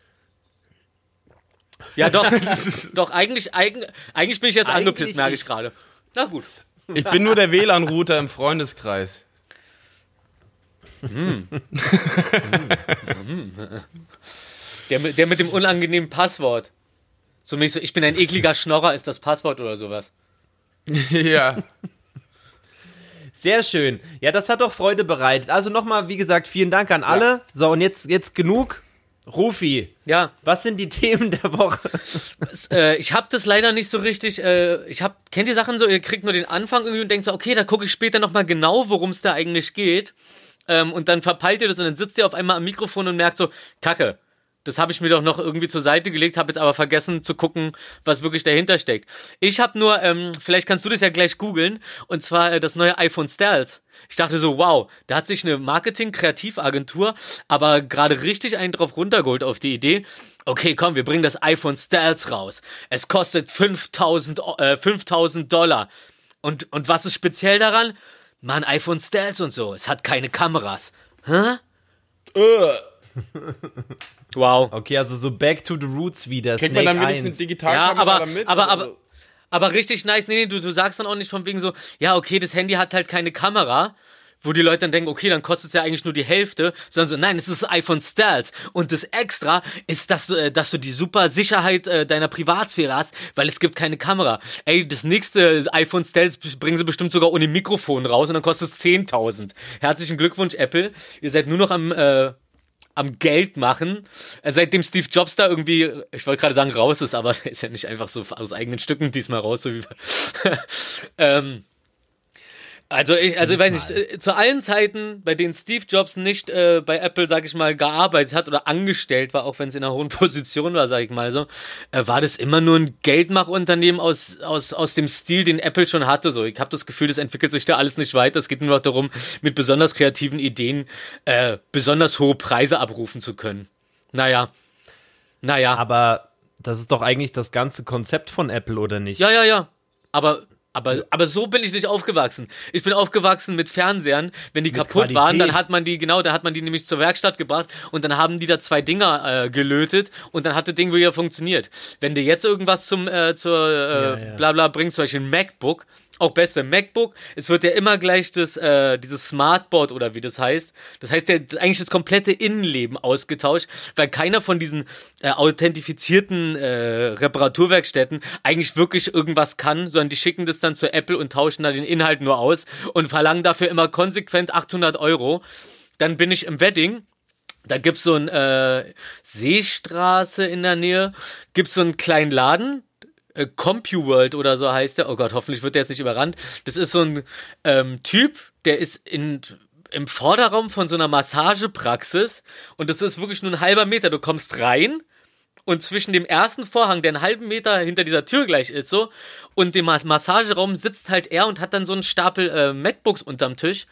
Ja, doch, doch, eigentlich, eigentlich, eigentlich bin ich jetzt Eigentlich angepisst, merke ich ich. gerade. Na gut. Ich bin nur der WLAN-Router im Freundeskreis. Der, mit- der mit dem unangenehmen Passwort. So mäßig, so, ich bin ein ekliger Schnorrer, ist das Passwort oder sowas. ja. Sehr schön. Ja, das hat doch Freude bereitet. Also nochmal, wie gesagt, vielen Dank an alle. So, und jetzt, jetzt genug. Rufi, Ja, was sind die Themen der Woche? äh, ich habe das leider nicht so richtig. Äh, ich hab, kennt ihr Sachen so? Ihr kriegt nur den Anfang irgendwie und denkt so, okay, da gucke ich später nochmal genau, worum es da eigentlich geht. Ähm, und dann verpeilt ihr das und dann sitzt ihr auf einmal am Mikrofon und merkt so, Kacke. Das habe ich mir doch noch irgendwie zur Seite gelegt, habe jetzt aber vergessen zu gucken, was wirklich dahinter steckt. Ich habe nur, ähm, vielleicht kannst du das ja gleich googeln, und zwar äh, das neue iPhone Styles. Ich dachte so, wow, da hat sich eine Marketing-Kreativagentur aber gerade richtig einen drauf runtergeholt auf die Idee. Okay, komm, wir bringen das iPhone Styles raus. Es kostet 5000, O- äh, 5000 Dollar. Und, und was ist speziell daran? Man, iPhone Styles und so. Es hat keine Kameras. Hä? Wow. Okay, also so back to the roots wieder. Kriegt man Snake dann wenigstens 1. eine Ja, Digitalkamera aber, damit? aber, oder aber, so? aber richtig nice. Nee, nee, du, du sagst dann auch nicht von wegen so, ja, okay, das Handy hat halt keine Kamera. Wo die Leute dann denken, okay, dann kostet es ja eigentlich nur die Hälfte, sondern so, nein, es ist das iPhone Stealth. Und das Extra ist, dass, du, äh, dass du die super Sicherheit äh, deiner Privatsphäre hast, weil es gibt keine Kamera. Ey, das nächste iPhone Stealth bringen sie bestimmt sogar ohne Mikrofon raus und dann kostet es 10.000. Herzlichen Glückwunsch, Apple. Ihr seid nur noch am, äh, am Geld machen. Äh, Seitdem Steve Jobs da irgendwie, ich wollte gerade sagen, raus ist, aber der ist ja nicht einfach so aus eigenen Stücken diesmal raus, so wie ähm, also ich, also ich weiß nicht, äh, zu allen Zeiten, bei denen Steve Jobs nicht äh, bei Apple, sag ich mal, gearbeitet hat oder angestellt war, auch wenn es in einer hohen Position war, sag ich mal so, äh, war das immer nur ein Geldmachunternehmen aus, aus, aus dem Stil, den Apple schon hatte. So, ich habe das Gefühl, das entwickelt sich da alles nicht weiter. Es geht nur noch darum, mit besonders kreativen Ideen äh, besonders hohe Preise abrufen zu können. Naja. Naja. Aber das ist doch eigentlich das ganze Konzept von Apple, oder nicht? Ja, ja, ja. Aber, aber, aber so bin ich nicht aufgewachsen. Ich bin aufgewachsen mit Fernsehern. Wenn die kaputt Qualität. waren, dann hat man die, genau, da hat man die nämlich zur Werkstatt gebracht und dann haben die da zwei Dinger äh, gelötet und dann hat das Ding wieder funktioniert. Wenn du jetzt irgendwas zum, äh, zur, äh, Ja, ja. bla bla bringst, zum Beispiel ein MacBook, auch beste MacBook. Es wird ja immer gleich das, äh, dieses Smartboard oder wie das heißt. Das heißt ja eigentlich das komplette Innenleben ausgetauscht, weil keiner von diesen äh, authentifizierten äh, Reparaturwerkstätten eigentlich wirklich irgendwas kann, sondern die schicken das dann zu Apple und tauschen da den Inhalt nur aus und verlangen dafür immer konsequent 800 Euro. Dann bin ich im Wedding. Da gibt's so ein äh, Seestraße in der Nähe, gibt's so einen kleinen Laden, äh, CompuWorld oder so heißt der. Oh Gott, hoffentlich wird der jetzt nicht überrannt. Das ist so ein ähm, Typ, der ist in im Vorderraum von so einer Massagepraxis und das ist wirklich nur ein halber Meter. Du kommst rein und zwischen dem ersten Vorhang, der einen halben Meter hinter dieser Tür gleich ist, so, und dem Mas- Massageraum sitzt halt er und hat dann so einen Stapel äh, MacBooks unterm Tisch.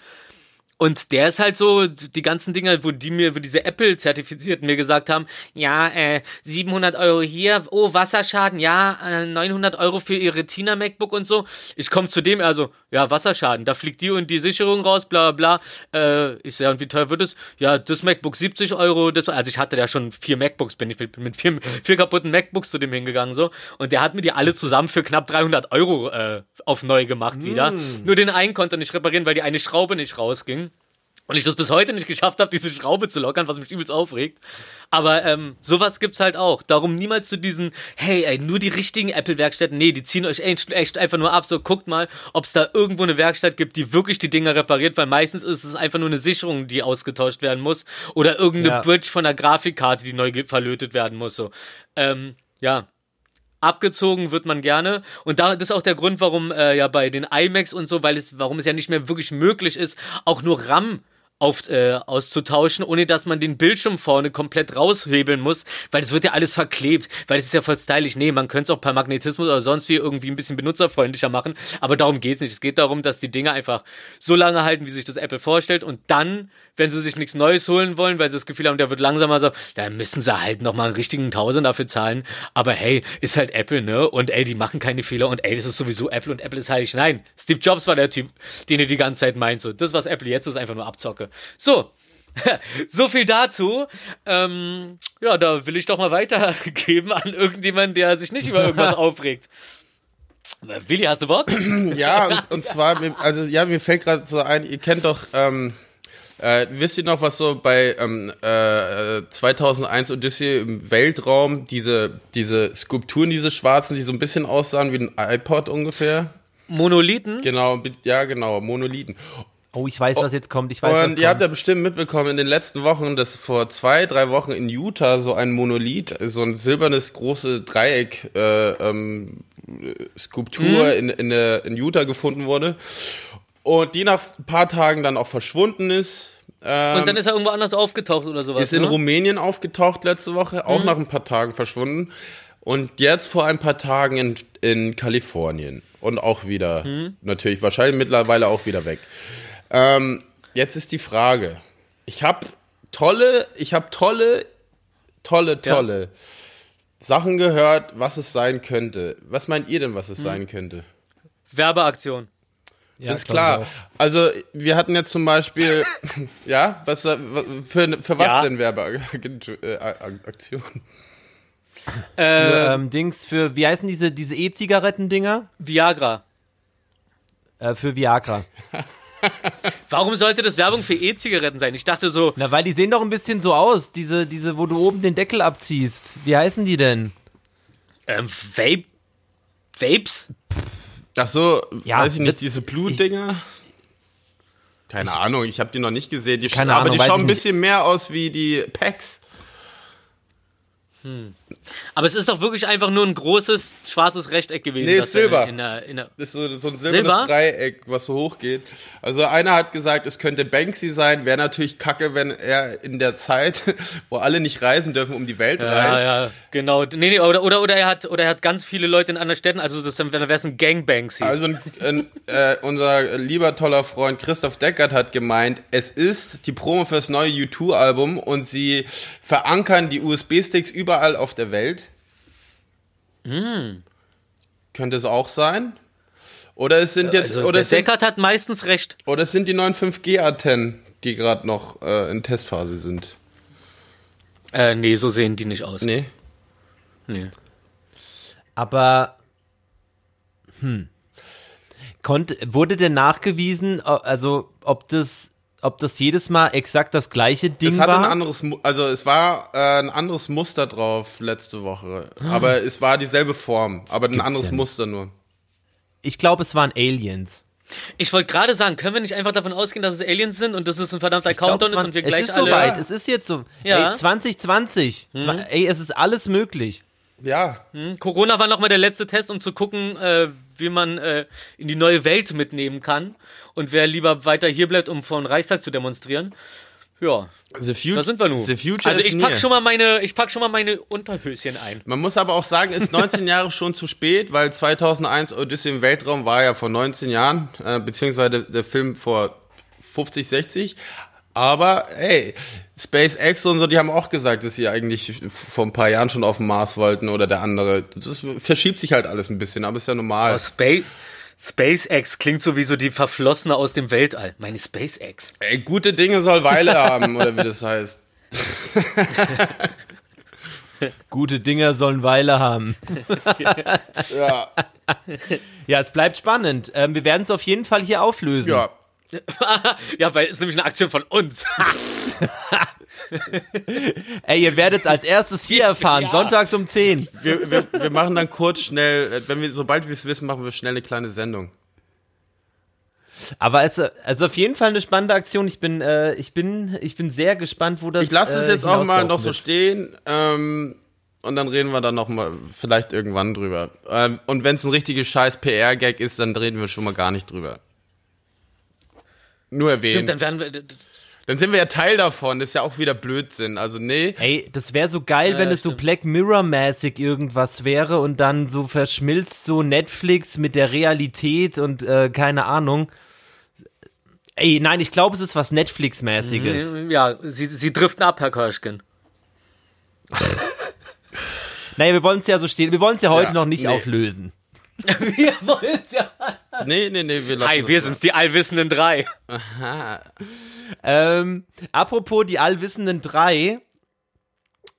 Und der ist halt so, die ganzen Dinger, wo die mir, wo diese Apple-Zertifizierten mir gesagt haben, ja, äh, 700 Euro hier, oh, Wasserschaden, ja, äh, 900 Euro für ihr Retina-MacBook und so. Ich komme zu dem, also, ja, Wasserschaden, da fliegt die und die Sicherung raus, bla, bla, bla. Äh, ich sag, und wie teuer wird es? Ja, das MacBook 70 Euro, das, also ich hatte da schon vier MacBooks, bin ich mit, mit vier, vier kaputten MacBooks zu dem hingegangen, so. Und der hat mir die alle zusammen für knapp 300 Euro, äh, auf neu gemacht wieder. Nur den einen konnte er nicht reparieren, weil die eine Schraube nicht rausging. Und ich das bis heute nicht geschafft habe, diese Schraube zu lockern, was mich übelst aufregt. Aber ähm, sowas gibt's halt auch. Darum niemals zu diesen, hey, ey, nur die richtigen Apple-Werkstätten. Nee, die ziehen euch echt, echt einfach nur ab. So, guckt mal, ob es da irgendwo eine Werkstatt gibt, die wirklich die Dinger repariert, weil meistens ist es einfach nur eine Sicherung, die ausgetauscht werden muss. Oder irgendeine Ja. Bridge von der Grafikkarte, die neu verlötet werden muss. So. Ähm, ja, abgezogen wird man gerne und da das ist auch der Grund, warum äh, ja bei den iMacs und so, weil es warum es ja nicht mehr wirklich möglich ist, auch nur RAM auf, äh, auszutauschen, ohne dass man den Bildschirm vorne komplett raushebeln muss, weil es wird ja alles verklebt, weil es ist ja voll stylisch. Nee, man könnte es auch per Magnetismus oder sonst hier irgendwie ein bisschen benutzerfreundlicher machen, aber darum geht's nicht. Es geht darum, dass die Dinge einfach so lange halten, wie sich das Apple vorstellt und dann, wenn sie sich nichts Neues holen wollen, weil sie das Gefühl haben, der wird langsamer so, dann müssen sie halt nochmal einen richtigen Tausend dafür zahlen. Aber hey, ist halt Apple, ne? Und ey, die machen keine Fehler und ey, das ist sowieso Apple und Apple ist heilig. Nein, Steve Jobs war der Typ, den ihr die ganze Zeit meint. So, das, was Apple jetzt ist, einfach nur Abzocke. So. So viel dazu. Ähm, ja, da will ich doch mal weitergeben an irgendjemanden, der sich nicht über irgendwas aufregt. Willi, hast du Bock? Ja, und, und zwar, also ja, mir fällt gerade so ein, ihr kennt doch, ähm, äh, wisst ihr noch, was so bei ähm, äh, 2001 Odyssey im Weltraum, diese, diese Skulpturen, diese schwarzen, die so ein bisschen aussahen wie ein iPod ungefähr? Monolithen? Genau, ja genau, Monolithen. Oh, ich weiß, was jetzt kommt. Ich weiß, was Und ihr habt ja bestimmt mitbekommen in den letzten Wochen, dass vor zwei, drei Wochen in Utah so ein Monolith, so ein silbernes große Dreieck äh, ähm, Skulptur in, in, der, in Utah gefunden wurde. Und die nach ein paar Tagen dann auch verschwunden ist. Ähm, Und dann ist er irgendwo anders aufgetaucht oder sowas. ist in ne? Rumänien aufgetaucht letzte Woche, auch nach ein paar Tagen verschwunden. Und jetzt vor ein paar Tagen in, in Kalifornien. Und auch wieder, natürlich, wahrscheinlich mittlerweile auch wieder weg. Ähm, jetzt ist die Frage. Ich habe tolle, ich habe tolle, tolle, Ja. tolle Sachen gehört, was es sein könnte. Was meint ihr denn, was es sein könnte? Werbeaktion. Ja, ist klar. Also wir hatten jetzt zum Beispiel, ja, was äh, für, für was Ja. denn Werbeaktion? Äh, Für, ähm, Dings, für, wie heißen diese, diese E-Zigaretten-Dinger? Viagra. Äh, für Viagra. Warum sollte das Werbung für E-Zigaretten sein? Ich dachte so, Na, weil die sehen doch ein bisschen so aus. Diese, diese, wo du oben den Deckel abziehst. Wie heißen die denn? ähm, Vape. Vapes? Ach so, Ja, weiß ich nicht, das- diese Blutdinger? Keine Ahnung, ich habe die noch nicht gesehen. Die Keine aber Ahnung, die schauen ich ein nicht. bisschen mehr aus wie die Packs. Aber es ist doch wirklich einfach nur ein großes schwarzes Rechteck gewesen. Nee, ist Silber. In der, in der, ist so, so ein silbernes Silber? Dreieck, was so hoch geht. Also einer hat gesagt, es könnte Banksy sein. Wäre natürlich kacke, wenn er in der Zeit, wo alle nicht reisen dürfen, um die Welt ja, reist. ja, genau. Nee, nee, oder, oder, oder, er hat, oder er hat ganz viele Leute in anderen Städten, also das wäre es ein Gangbangs hier. Also ein, ein, äh, unser lieber toller Freund Christoph Deckert hat gemeint, es ist die Promo fürs neue U2-Album und sie verankern die USB-Sticks überall auf der Welt. Könnte es auch sein? Oder es sind jetzt also, oder der es sind, Deckard hat meistens recht. oder es sind die neuen 5G-Antennen, die gerade noch äh, in Testphase sind. Äh, nee, so sehen die nicht aus. Nee. Nee. Aber, hm. Konnte, wurde denn nachgewiesen, also ob das, ob das jedes Mal exakt das gleiche Ding Es hatte ein war? anderes, Mu- also es war äh, ein anderes Muster drauf letzte Woche, aber es war dieselbe Form, aber ein anderes ja. Muster nur. Ich glaube, es waren Aliens. Ich wollte gerade sagen, können wir nicht einfach davon ausgehen, dass es Aliens sind und dass es ein verdammter Countdown es, ist und wir es gleich ist alle. soweit, es ist jetzt so. Ja. Ey, 2020. Zwa- Ey, es ist alles möglich. Ja, Corona war nochmal der letzte Test, um zu gucken, äh, wie man äh, in die neue Welt mitnehmen kann und wer lieber weiter hier bleibt, um vor dem Reichstag zu demonstrieren. Ja, the future, da sind wir nun. The future also ich pack near. schon mal meine, ich pack schon mal meine Unterhöschen ein. Man muss aber auch sagen, ist 19 Jahre schon zu spät, weil 2001 Odyssey im Weltraum war ja vor 19 Jahren, äh, beziehungsweise der, der Film vor 50, 60. Aber hey, SpaceX und so, die haben auch gesagt, dass sie eigentlich vor ein paar Jahren schon auf dem Mars wollten oder der andere. Das verschiebt sich halt alles ein bisschen, aber ist ja normal. Aber Space, SpaceX klingt so wie so die Verflossene aus dem Weltall. Meine SpaceX. Ey, gute Dinge soll Weile haben, oder wie das heißt. Gute Dinger sollen Weile haben. Ja, Ja, es bleibt spannend. Ähm, wir werden es auf jeden Fall hier auflösen. ja. ja, weil es ist nämlich eine Aktion von uns. Ey, ihr werdet es als erstes hier erfahren, Ja. sonntags um 10. Wir, wir, wir machen dann kurz schnell, wenn wir, sobald wir es wissen, machen wir schnell eine kleine Sendung. Aber es ist also auf jeden Fall eine spannende Aktion. Ich bin, äh, ich bin, ich bin sehr gespannt, wo das. Ich lasse es äh, jetzt auch mal noch so wird. stehen. Ähm, und dann reden wir dann noch mal vielleicht irgendwann drüber. Ähm, und wenn es ein richtiges scheiß PR-Gag ist, dann reden wir schon mal gar nicht drüber. Nur erwähnen. Stimmt, dann, dann werden wir. sind wir ja Teil davon. Das ist ja auch wieder Blödsinn. Also nee. Ey, das wäre so geil, wenn ja, es so stimmt. Black Mirror-mäßig irgendwas wäre und dann so verschmilzt so Netflix mit der Realität und äh, keine Ahnung. Ey, nein, ich glaube, es ist was Netflix-mäßiges. Ja, sie, sie driften ab, Herr Kirschken. Naja, wir wollen es ja so stehen. Wir wollen es ja heute Ja, noch nicht nee. auflösen. Wir wollen ja. Nee, nee, nee, wir lassen Hi, wir sind's, die allwissenden drei. Ähm, apropos die allwissenden drei.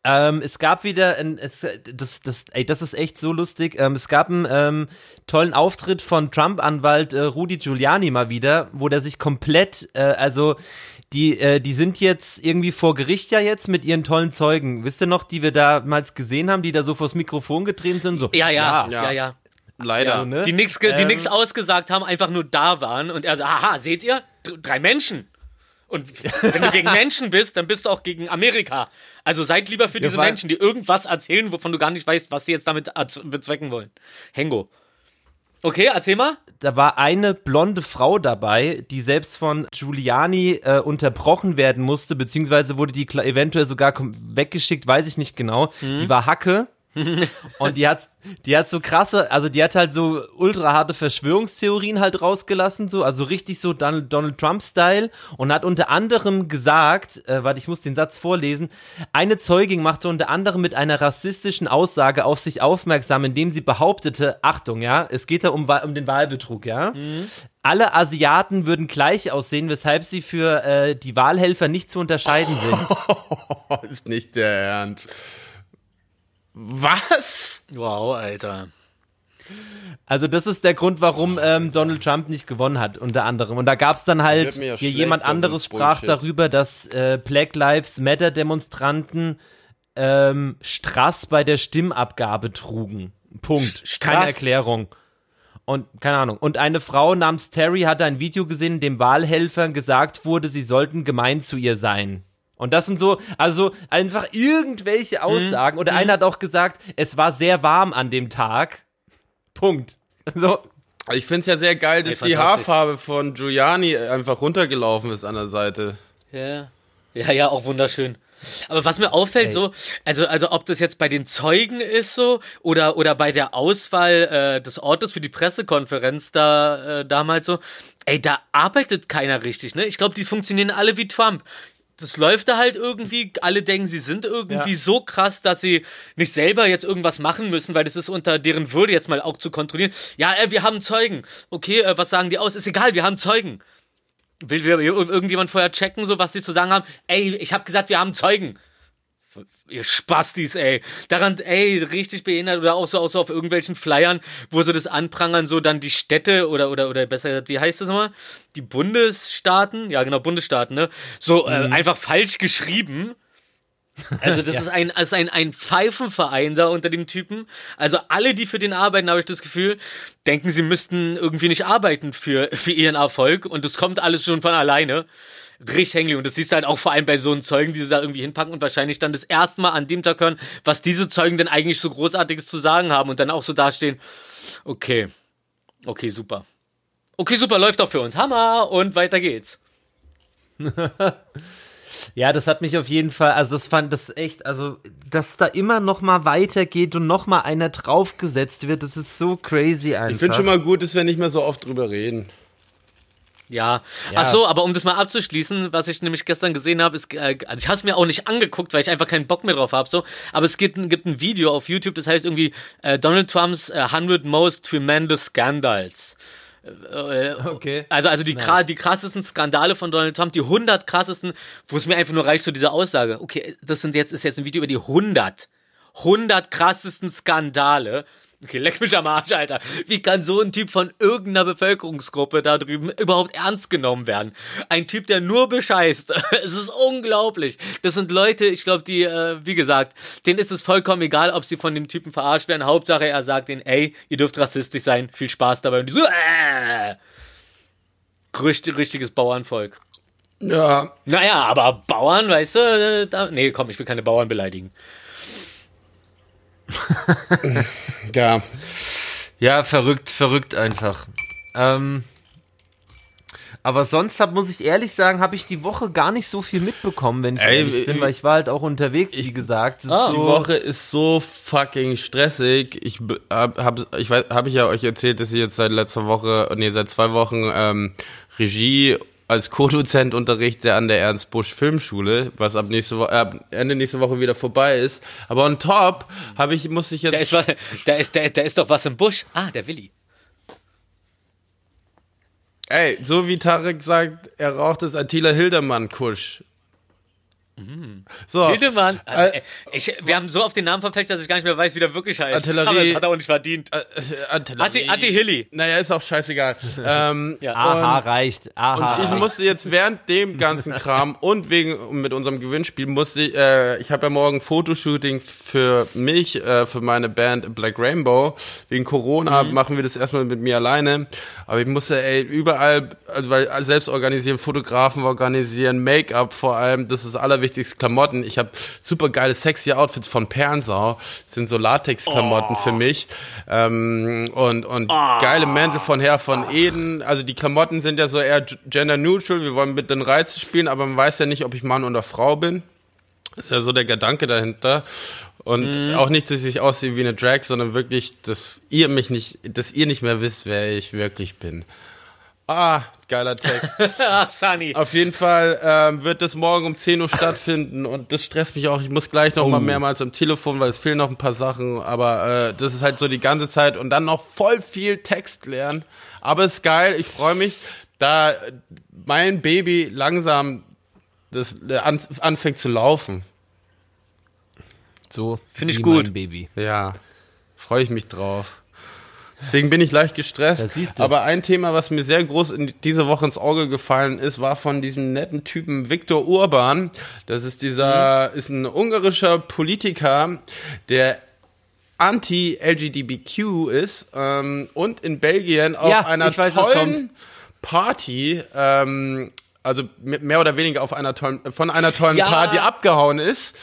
Ähm, es gab wieder ein, es, das, das, ey, das ist echt so lustig. Ähm, es gab einen ähm, tollen Auftritt von Trump-Anwalt äh, Rudy Giuliani mal wieder, wo der sich komplett, äh, also die, äh, die sind jetzt irgendwie vor Gericht ja jetzt mit ihren tollen Zeugen. Wisst ihr noch, die wir damals gesehen haben, die da so vors Mikrofon getreten sind? So, Ja, ja, Ja. ja, ja. Leider. Ja, ne? Die die Ähm. ausgesagt haben, einfach nur da waren und er so, aha, seht ihr? Drei Menschen. Und wenn du gegen Menschen bist, dann bist du auch gegen Amerika. Also seid lieber für diese weil- Menschen, die irgendwas erzählen, wovon du gar nicht weißt, was sie jetzt damit bezwecken wollen. Hengo. Okay, erzähl mal. da war eine blonde Frau dabei, die selbst von Giuliani äh, unterbrochen werden musste, beziehungsweise wurde die eventuell sogar weggeschickt, weiß ich nicht genau. Die war Hacke. und die hat, die hat so krasse, also die hat halt so ultra harte Verschwörungstheorien halt rausgelassen, so, also richtig so Donald, Donald Trump-Style und hat unter anderem gesagt, äh, warte, ich muss den Satz vorlesen, eine Zeugin machte unter anderem mit einer rassistischen Aussage auf sich aufmerksam, indem sie behauptete, Achtung, ja, es geht da um, um den Wahlbetrug, ja. Alle Asiaten würden gleich aussehen, weshalb sie für äh, die Wahlhelfer nicht zu unterscheiden sind. Oh, ist nicht der Ernst. Was? Wow, Alter. Also das ist der Grund, warum ähm, Donald Trump nicht gewonnen hat, unter anderem. Und da gab es dann halt, ja hier jemand anderes sprach Bullshit. darüber, dass äh, Black Lives Matter Demonstranten ähm, Strass bei der Stimmabgabe trugen. Punkt. Sch- Keine Strass? Erklärung. Und keine Ahnung. Und eine Frau namens Terry hatte ein Video gesehen, in dem Wahlhelfern gesagt wurde, sie sollten gemein zu ihr sein. Und das sind so, also einfach irgendwelche Mhm. Aussagen. Oder einer hat auch gesagt, es war sehr warm an dem Tag. Punkt. So, Ich find's ja sehr geil, dass Ey, die. Haarfarbe von Giuliani einfach runtergelaufen ist an der Seite. Ja. Ja, ja, auch wunderschön. Aber was mir auffällt, so, also, also ob das jetzt bei den Zeugen ist so oder, oder bei der Auswahl äh, des Ortes für die Pressekonferenz da äh, damals so, ey, da arbeitet keiner richtig, ne? Ich glaube, die funktionieren alle wie Trump. Das läuft da halt irgendwie, alle denken, sie sind irgendwie Ja. so krass, dass sie nicht selber jetzt irgendwas machen müssen, weil das ist unter deren Würde jetzt mal auch zu kontrollieren. Ja, äh, wir haben Zeugen. Okay, äh, was sagen die aus? Ist egal, wir haben Zeugen. Will wir irgendjemand vorher checken, so was sie zu sagen haben? Ey, ich habe gesagt, wir haben Zeugen. Ihr Spastis, ey. Daran, ey, richtig behindert oder auch so, auch so auf irgendwelchen Flyern, wo sie das anprangern, so dann die Städte oder, oder, oder besser, gesagt, wie heißt das nochmal? Die Bundesstaaten? Ja, genau, Bundesstaaten, ne? So, äh, einfach falsch geschrieben. Also das ist ein, ist ein, ein Pfeifenverein da unter dem Typen. Also alle, die für den arbeiten, habe ich das Gefühl, denken, sie müssten irgendwie nicht arbeiten für, für ihren Erfolg und das kommt alles schon von alleine. Richtig hänglich. Und das siehst du halt auch vor allem bei so einen Zeugen, die sie da irgendwie hinpacken und wahrscheinlich dann das erste Mal an dem Tag hören, was diese Zeugen denn eigentlich so Großartiges zu sagen haben und dann auch so dastehen, okay, okay, super. Okay, super, läuft doch für uns. Hammer! Und weiter geht's. Ja, das hat mich auf jeden Fall, also das fand das echt, also dass da immer noch mal weitergeht und noch mal einer draufgesetzt wird, das ist so crazy einfach. Ich finde schon mal gut, dass wir nicht mehr so oft drüber reden. Ja. Ja. Ach so, aber um das mal abzuschließen, was ich nämlich gestern gesehen habe, ist, äh, also ich habe es mir auch nicht angeguckt, weil ich einfach keinen Bock mehr drauf habe, so. Aber es gibt, ein- gibt ein Video auf YouTube, das heißt irgendwie äh, Donald Trumps äh, 100 Most Tremendous Scandals. Äh, Okay. Also, also die, kra die krassesten Skandale von Donald Trump, die 100 krassesten, wo es mir einfach nur reicht, so diese Aussage. Okay, das sind jetzt, ist jetzt ein Video über die 100. 100 krassesten Skandale. Okay, leck mich am Arsch, Alter. Wie kann so ein Typ von irgendeiner Bevölkerungsgruppe da drüben überhaupt ernst genommen werden? Ein Typ, der nur bescheißt. Es ist unglaublich. Das sind Leute, ich glaube, die, äh, wie gesagt, denen ist es vollkommen egal, ob sie von dem Typen verarscht werden. Hauptsache, er sagt denen, ey, ihr dürft rassistisch sein. Viel Spaß dabei. Und die so, äh, Richtig, richtiges Bauernvolk. Ja, Naja, aber Bauern, weißt du, äh, da, nee, komm, ich will keine Bauern beleidigen. ja. Ja, verrückt, verrückt einfach. Ähm, aber sonst hab, muss ich ehrlich sagen, habe ich die Woche gar nicht so viel mitbekommen, wenn ich Ey, ehrlich bin, äh, weil ich war halt auch unterwegs, wie gesagt. Ah. Die so, Woche ist so fucking stressig. Ich b- hab, hab ich weiß, habe ich ja euch erzählt, dass ich jetzt seit letzter Woche, nee, seit zwei Wochen ähm, Regie als Co-Dozent unterrichte an der Ernst Busch Filmschule, was ab nächste Woche, äh, Ende nächste Woche wieder vorbei ist. Aber on top habe ich, muss ich jetzt. Da ist, da, ist, da, da ist doch was im Busch. Ah, der Willi. Ey, so wie Tarek sagt, er raucht das Attila Hildermann Kusch. So. Hildemann. Äh, Äh, ich, wir haben so auf den Namen verfälscht, dass ich gar nicht mehr weiß, wie der wirklich heißt. Artillerie- Aber das hat er auch nicht verdient. Äh, Artillerie. Atti- Hilly. Naja, ist auch scheißegal. ähm, Ja. aha, reicht. Aha. Und ich reicht. musste jetzt während dem ganzen Kram und wegen mit unserem Gewinnspiel musste ich, äh, ich habe ja morgen Fotoshooting für mich, äh, für meine Band Black Rainbow. Wegen Corona Mhm. machen wir das erstmal mit mir alleine. Aber ich musste ey, überall, also weil selbst organisieren, Fotografen organisieren, Make-up vor allem, das ist das allerwichtigste, Klamotten. Ich habe super geile, sexy Outfits von Pernsau. Das sind so Latex-Klamotten für mich. Ähm, und und geile Mäntel von Herr von Eden. Also die Klamotten sind ja so eher gender neutral. Wir wollen mit den Reizen spielen, aber man weiß ja nicht, ob ich Mann oder Frau bin. Das ist ja so der Gedanke dahinter. Und auch nicht, dass ich aussehe wie eine Drag, sondern wirklich, dass ihr mich nicht, dass ihr nicht mehr wisst, wer ich wirklich bin. Ah, geiler Text. Ah, Sunny. Auf jeden Fall ähm, wird das morgen um 10 Uhr stattfinden und das stresst mich auch. Ich muss gleich noch mal mehrmals am Telefon, weil es fehlen noch ein paar Sachen. Aber äh, das ist halt so die ganze Zeit und dann noch voll viel Text lernen. Aber ist geil, ich freue mich, da mein Baby langsam das, äh, an, anfängt zu laufen. so. Find ich gut. Mein Baby. Ja, freue ich mich drauf. Deswegen bin ich leicht gestresst. Aber ein Thema, was mir sehr groß in diese Woche ins Auge gefallen ist, war von diesem netten Typen Viktor Urban. Das ist dieser, Mhm. ist ein ungarischer Politiker, der anti-LGBTQ ist ähm, und in Belgien auf Ja, einer weiß, tollen. Party, ähm, also mehr oder weniger auf einer tollen, von einer tollen Ja. Party abgehauen ist,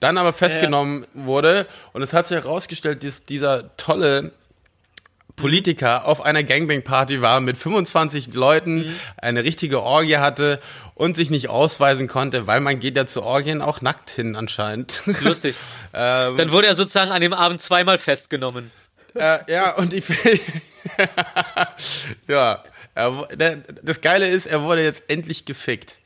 dann aber festgenommen wurde und es hat sich herausgestellt, dass dieser tolle Politiker auf einer Gangbang-Party war mit 25 Leuten, eine richtige Orgie hatte und sich nicht ausweisen konnte, weil man geht ja zu Orgien auch nackt hin anscheinend. Lustig. ähm, Dann wurde er sozusagen an dem Abend zweimal festgenommen. äh, ja, und ich ja, er, das Geile ist, er wurde jetzt endlich gefickt.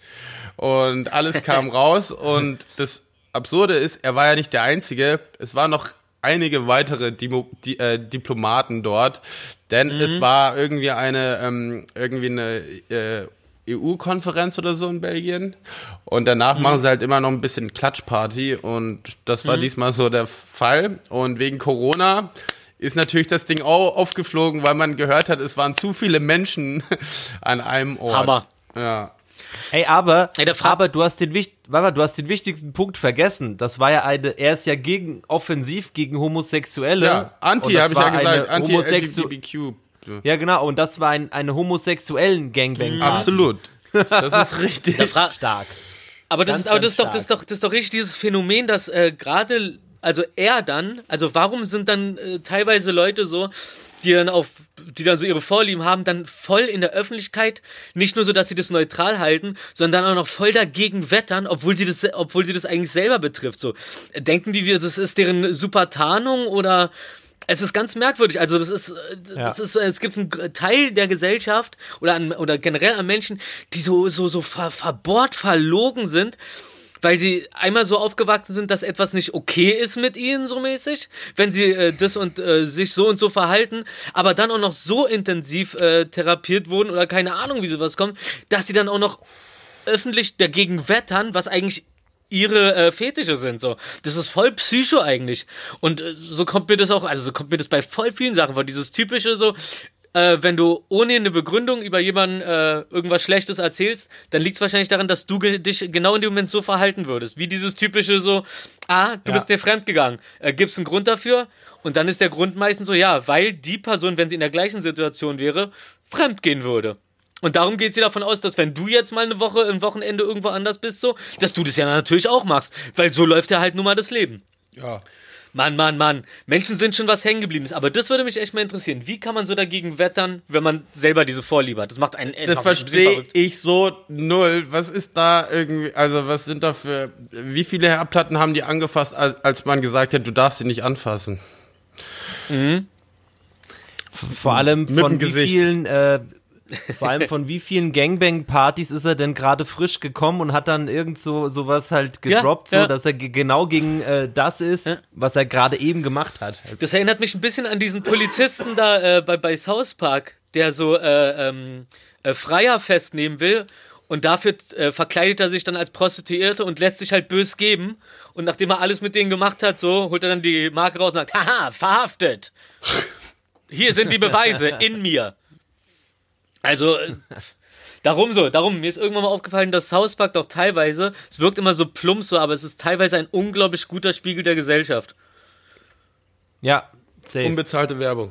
Und alles kam raus und das Absurde ist, er war ja nicht der Einzige, es waren noch einige weitere Dimo, die, äh, Diplomaten dort, denn es war irgendwie eine, ähm, irgendwie eine äh, EU-Konferenz oder so in Belgien. Und danach Mhm. machen sie halt immer noch ein bisschen Klatschparty. Und das war diesmal so der Fall. Und wegen Corona ist natürlich das Ding auch aufgeflogen, weil man gehört hat, es waren zu viele Menschen an einem Ort. Hammer. Ja. Ey, aber, Ey, aber du hast den mal, du hast den wichtigsten Punkt vergessen. Das war ja eine, er ist ja gegen, offensiv gegen Homosexuelle. Ja, Anti, habe ich ja gesagt, homosexu- anti-LGBTQ. Ja, genau, und das war ein, eine homosexuellen Gangbang. Absolut. Das ist richtig. Stark. Aber das Ganz, ist, aber das ist doch, das ist doch, das ist doch richtig dieses Phänomen, dass äh, gerade, also er dann, also warum sind dann äh, teilweise Leute so, die dann auf, die dann so ihre Vorlieben haben, dann voll in der Öffentlichkeit, nicht nur so, dass sie das neutral halten, sondern auch noch voll dagegen wettern, obwohl sie das, obwohl sie das eigentlich selber betrifft. So denken die, das ist deren super Tarnung oder es ist ganz merkwürdig. Also das ist, das Ja. ist, es gibt einen Teil der Gesellschaft oder an, oder generell an Menschen, die so so so ver, verbohrt, verlogen sind, weil sie einmal so aufgewachsen sind, dass etwas nicht okay ist mit ihnen so mäßig, wenn sie äh, das und äh, sich so und so verhalten, aber dann auch noch so intensiv äh, therapiert wurden oder keine Ahnung, wie sowas kommt, dass sie dann auch noch öffentlich dagegen wettern, was eigentlich ihre äh, Fetische sind so. Das ist voll Psycho eigentlich. Und äh, so kommt mir das auch, also so kommt mir das bei voll vielen Sachen vor. Dieses typische so, äh, wenn du ohne eine Begründung über jemanden äh, irgendwas Schlechtes erzählst, dann liegt es wahrscheinlich daran, dass du dich genau in dem Moment so verhalten würdest. Wie dieses typische so, ah, du Ja. bist dir fremdgegangen. Äh, Gibt es einen Grund dafür? Und dann ist der Grund meistens so, ja, weil die Person, wenn sie in der gleichen Situation wäre, fremdgehen würde. Und darum geht sie davon aus, dass wenn du jetzt mal eine Woche, ein Wochenende irgendwo anders bist, so, dass du das ja natürlich auch machst. Weil so läuft ja halt nun mal das Leben. Ja. Mann, Mann, Mann. Menschen sind schon was hängen geblieben. Aber das würde mich echt mal interessieren. Wie kann man so dagegen wettern, wenn man selber diese Vorliebe hat? Das macht einen Das verstehe ich so null. Was ist da irgendwie, also was sind da für, wie viele Herdplatten haben die angefasst, als, als man gesagt hat, du darfst sie nicht anfassen? Vor allem von wie Gesicht. vielen, äh, vor allem von wie vielen Gangbang-Partys ist er denn gerade frisch gekommen und hat dann irgend so sowas halt gedroppt, Ja, ja. so dass er ge- genau gegen äh, das ist, Ja. was er gerade eben gemacht hat. Das erinnert mich ein bisschen an diesen Polizisten da äh, bei, bei South Park, der so äh, ähm, äh, Freier festnehmen will. Und dafür äh, verkleidet er sich dann als Prostituierte und lässt sich halt bös geben. Und nachdem er alles mit denen gemacht hat, so holt er dann die Marke raus und sagt, haha, verhaftet. Hier sind die Beweise in mir. Also, äh, darum so, darum, mir ist irgendwann mal aufgefallen, dass South Park doch teilweise, es wirkt immer so plump so, aber es ist teilweise ein unglaublich guter Spiegel der Gesellschaft. Ja, safe. Unbezahlte Werbung.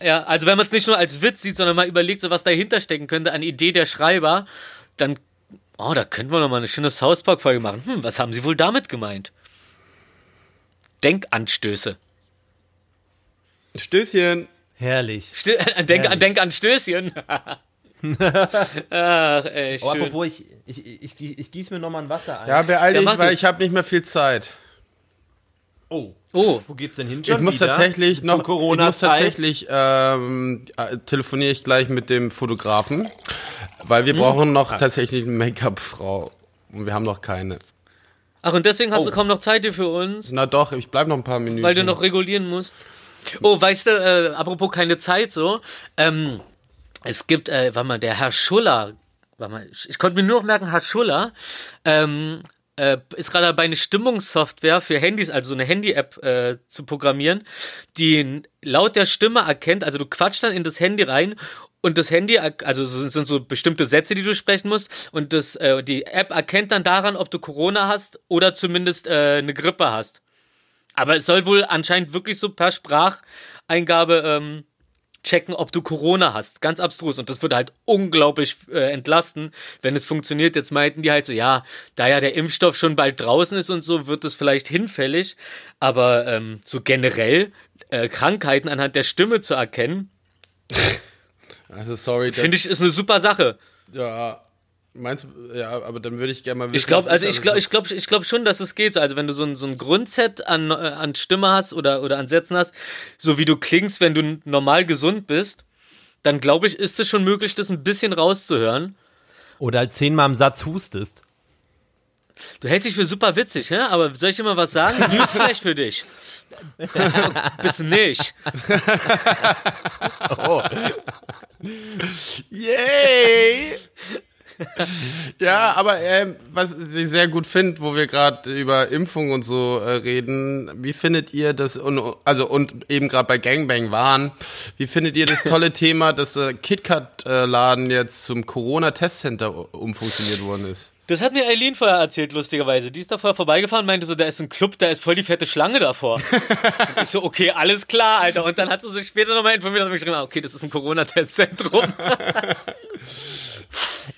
Ja, also wenn man es nicht nur als Witz sieht, sondern mal überlegt, so was dahinter stecken könnte an Idee der Schreiber, dann, oh, da könnten wir noch mal eine schöne South Park Folge machen. Hm, was haben sie wohl damit gemeint? Denkanstöße. Stößchen. Herrlich. Stö denk, an, denk an Stößchen. Ach, ey, Oh, schön. apropos, ich, ich, ich, ich, ich gieße mir nochmal ein Wasser ein. Ja, beeil dich, weil das. ich habe nicht mehr viel Zeit. Oh, oh, wo geht's denn hin? Ich muss wieder? tatsächlich noch, ich muss tatsächlich, ähm, äh, telefoniere ich gleich mit dem Fotografen, weil wir brauchen noch tatsächlich eine Make-up-Frau. Und wir haben noch keine. ach, und deswegen hast Oh. du kaum noch Zeit hier für uns, Na doch, ich bleib noch ein paar Minuten. weil du noch regulieren musst. Oh, weißt du, äh, apropos keine Zeit so, ähm, es gibt, äh, warte mal, der Herr Schuller, warte mal, ich, konnte mir nur noch merken, Herr Schuller, ähm, äh, ist gerade dabei, eine Stimmungssoftware für Handys, also so eine Handy-App äh, zu programmieren, die laut der Stimme erkennt, also du quatschst dann in das Handy rein und das Handy, also sind so bestimmte Sätze, die du sprechen musst und das, äh, die App erkennt dann daran, ob du Corona hast oder zumindest äh, eine Grippe hast. Aber es soll wohl anscheinend wirklich so per Spracheingabe ähm, checken, ob du Corona hast. Ganz abstrus. Und das würde halt unglaublich äh, entlasten, wenn es funktioniert. Jetzt meinten die halt so, ja, da ja der Impfstoff schon bald draußen ist und so, wird es vielleicht hinfällig. Aber ähm, so generell äh, Krankheiten anhand der Stimme zu erkennen, Also sorry, finde ich, ist eine super Sache. ja, meinst du, ja, aber dann würde ich gerne mal wissen. Ich glaube, also ich glaube, ich glaube, ich glaube schon, dass es geht. So, also wenn du so ein, so ein Grundset an, äh, an Stimme hast oder, oder an Sätzen hast, so wie du klingst, wenn du normal gesund bist, dann glaube ich, ist es schon möglich, das ein bisschen rauszuhören. Oder halt zehnmal im Satz hustest. Du hältst dich für super witzig, hä? aber soll ich dir mal was sagen? Newsflash für dich. Bist du nicht. Yay! Ja, aber ähm, was ich sehr gut finde, wo wir gerade über Impfung und so äh, reden, wie findet ihr das und also und eben gerade bei Gangbang waren, wie findet ihr das tolle Thema, dass der äh, Laden jetzt zum Corona Testcenter umfunktioniert worden ist? Das hat mir Eileen vorher erzählt, lustigerweise. Die ist da vorher vorbeigefahren, meinte so, da ist ein Club, da ist voll die fette Schlange davor. Und ich so, okay, alles klar, Alter. Und dann hat sie sich später nochmal informiert und mich geschrieben, ah, okay, das ist ein Corona-Testzentrum.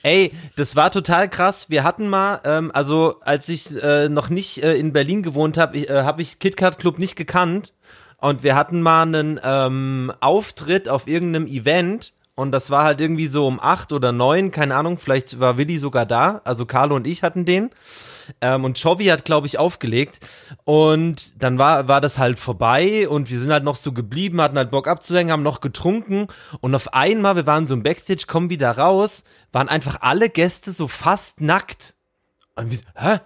Ey, das war total krass. Wir hatten mal, ähm, also als ich äh, noch nicht äh, in Berlin gewohnt habe, äh, habe ich KitKat Club nicht gekannt. Und wir hatten mal einen ähm, Auftritt auf irgendeinem Event. Und das war halt irgendwie so um acht oder neun, keine Ahnung, vielleicht war Willi sogar da. Also Carlo und ich hatten den. Ähm, und Chovy hat, glaube ich, aufgelegt. Und dann war, war das halt vorbei und wir sind halt noch so geblieben, hatten halt Bock abzuhängen, haben noch getrunken. Und auf einmal, wir waren so im Backstage, kommen wieder raus, waren einfach alle Gäste so fast nackt. Und wir, hä?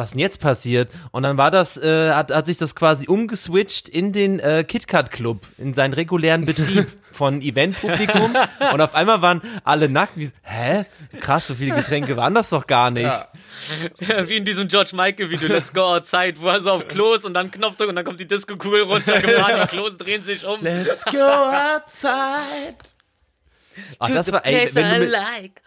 Was denn jetzt passiert? Und dann war das, äh, hat, hat sich das quasi umgeswitcht in den äh, KitKat Club, in seinen regulären Betrieb von Eventpublikum. Und auf einmal waren alle nackt. Wie, hä? Krass, so viele Getränke waren das doch gar nicht. Ja, Wie in diesem George Michael-Video, Let's Go Outside, wo er so auf Klos und dann Knopfdruck und dann kommt die Disco-Kugel runter, gefahren, die Klos drehen sich um. Let's go outside. Ach, das war, ey, wenn du mit, like.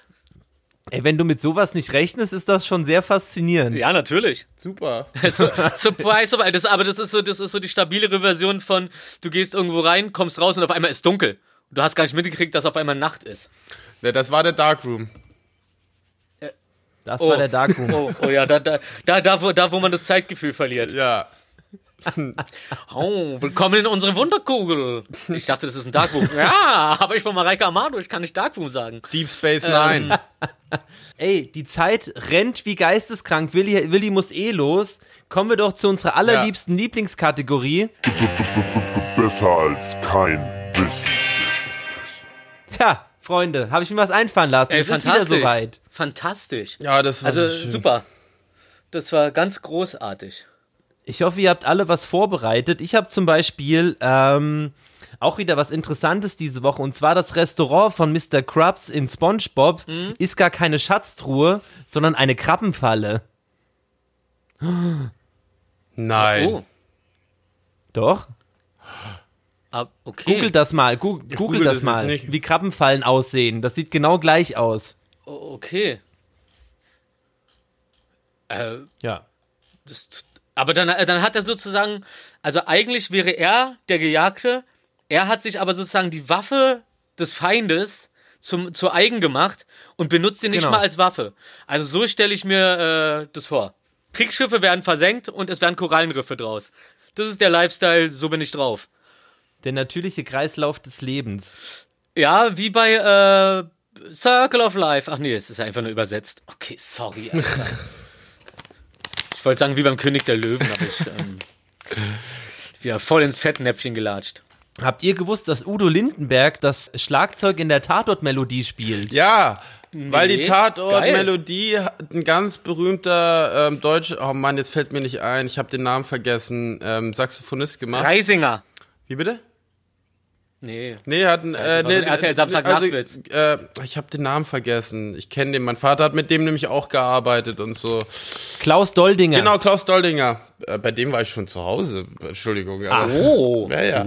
Ey, wenn du mit sowas nicht rechnest, ist das schon sehr faszinierend. Ja, natürlich. Super. So, surprise, aber das, aber das ist so, das ist so die stabilere Version von, du gehst irgendwo rein, kommst raus und auf einmal ist dunkel. Du hast gar nicht mitgekriegt, dass auf einmal Nacht ist. Ja, das war der Darkroom. Das Oh. war der Darkroom. Oh, oh ja, da, da, da, da, wo, da, wo man das Zeitgefühl verliert. Ja. Oh, willkommen in unsere Wunderkugel. Ich dachte, das ist ein Darkroom. Ja, aber ich bin Mareike Amado, ich kann nicht Darkroom sagen. Deep Space Nine. Ey, die Zeit rennt wie geisteskrank. Willi, Willi muss eh los. Kommen wir doch zu unserer allerliebsten Lieblingskategorie. Besser als kein Wissen. Tja, Freunde, habe ich mir was einfallen lassen. Ey, es ist wieder soweit. Fantastisch. Ja, das war Also super. Das war ganz großartig. Ich hoffe, ihr habt alle was vorbereitet. Ich habe zum Beispiel ähm, auch wieder was Interessantes diese Woche. Und zwar das Restaurant von Mr. Krabs in SpongeBob ist gar keine Schatztruhe, sondern eine Krabbenfalle. Nein. Oh. Doch? Ah, okay. Googelt das mal. Gu Google google das das mal, nicht. wie Krabbenfallen aussehen. Das sieht genau gleich aus. Oh, okay. Äh, Ja. das, t- aber dann, äh, dann hat er sozusagen, also eigentlich wäre er der Gejagte, er hat sich aber sozusagen die Waffe des Feindes zum, zu eigen gemacht und benutzt sie nicht Genau. mal als Waffe. Also so stelle ich mir äh, das vor. Kriegsschiffe werden versenkt und es werden Korallenriffe draus. Das ist der Lifestyle, so bin ich drauf. Der natürliche Kreislauf des Lebens. Ja, wie bei äh, Circle of Life. Ach nee, es ist einfach nur übersetzt. Okay, sorry. Ich wollte sagen, wie beim König der Löwen, aber ich ähm, wieder voll ins Fettnäpfchen gelatscht. Habt ihr gewusst, dass Udo Lindenberg das Schlagzeug in der Tatort-Melodie spielt? Ja, weil die Nee, Tatort-Melodie hat ein ganz berühmter ähm, Deutsch, oh Mann, jetzt fällt mir nicht ein, ich habe den Namen vergessen, ähm, Saxophonist gemacht. Reisinger. Wie bitte? Nee. Nee, hat ein, äh, nee, RTL Samstagnachtwitz. äh, ich habe den Namen vergessen. Ich kenne den. Mein Vater hat mit dem nämlich auch gearbeitet und so. Klaus Doldinger. Genau, Klaus Doldinger. Äh, bei dem war ich schon zu Hause. Entschuldigung. Aber, Oh. Ja, ja.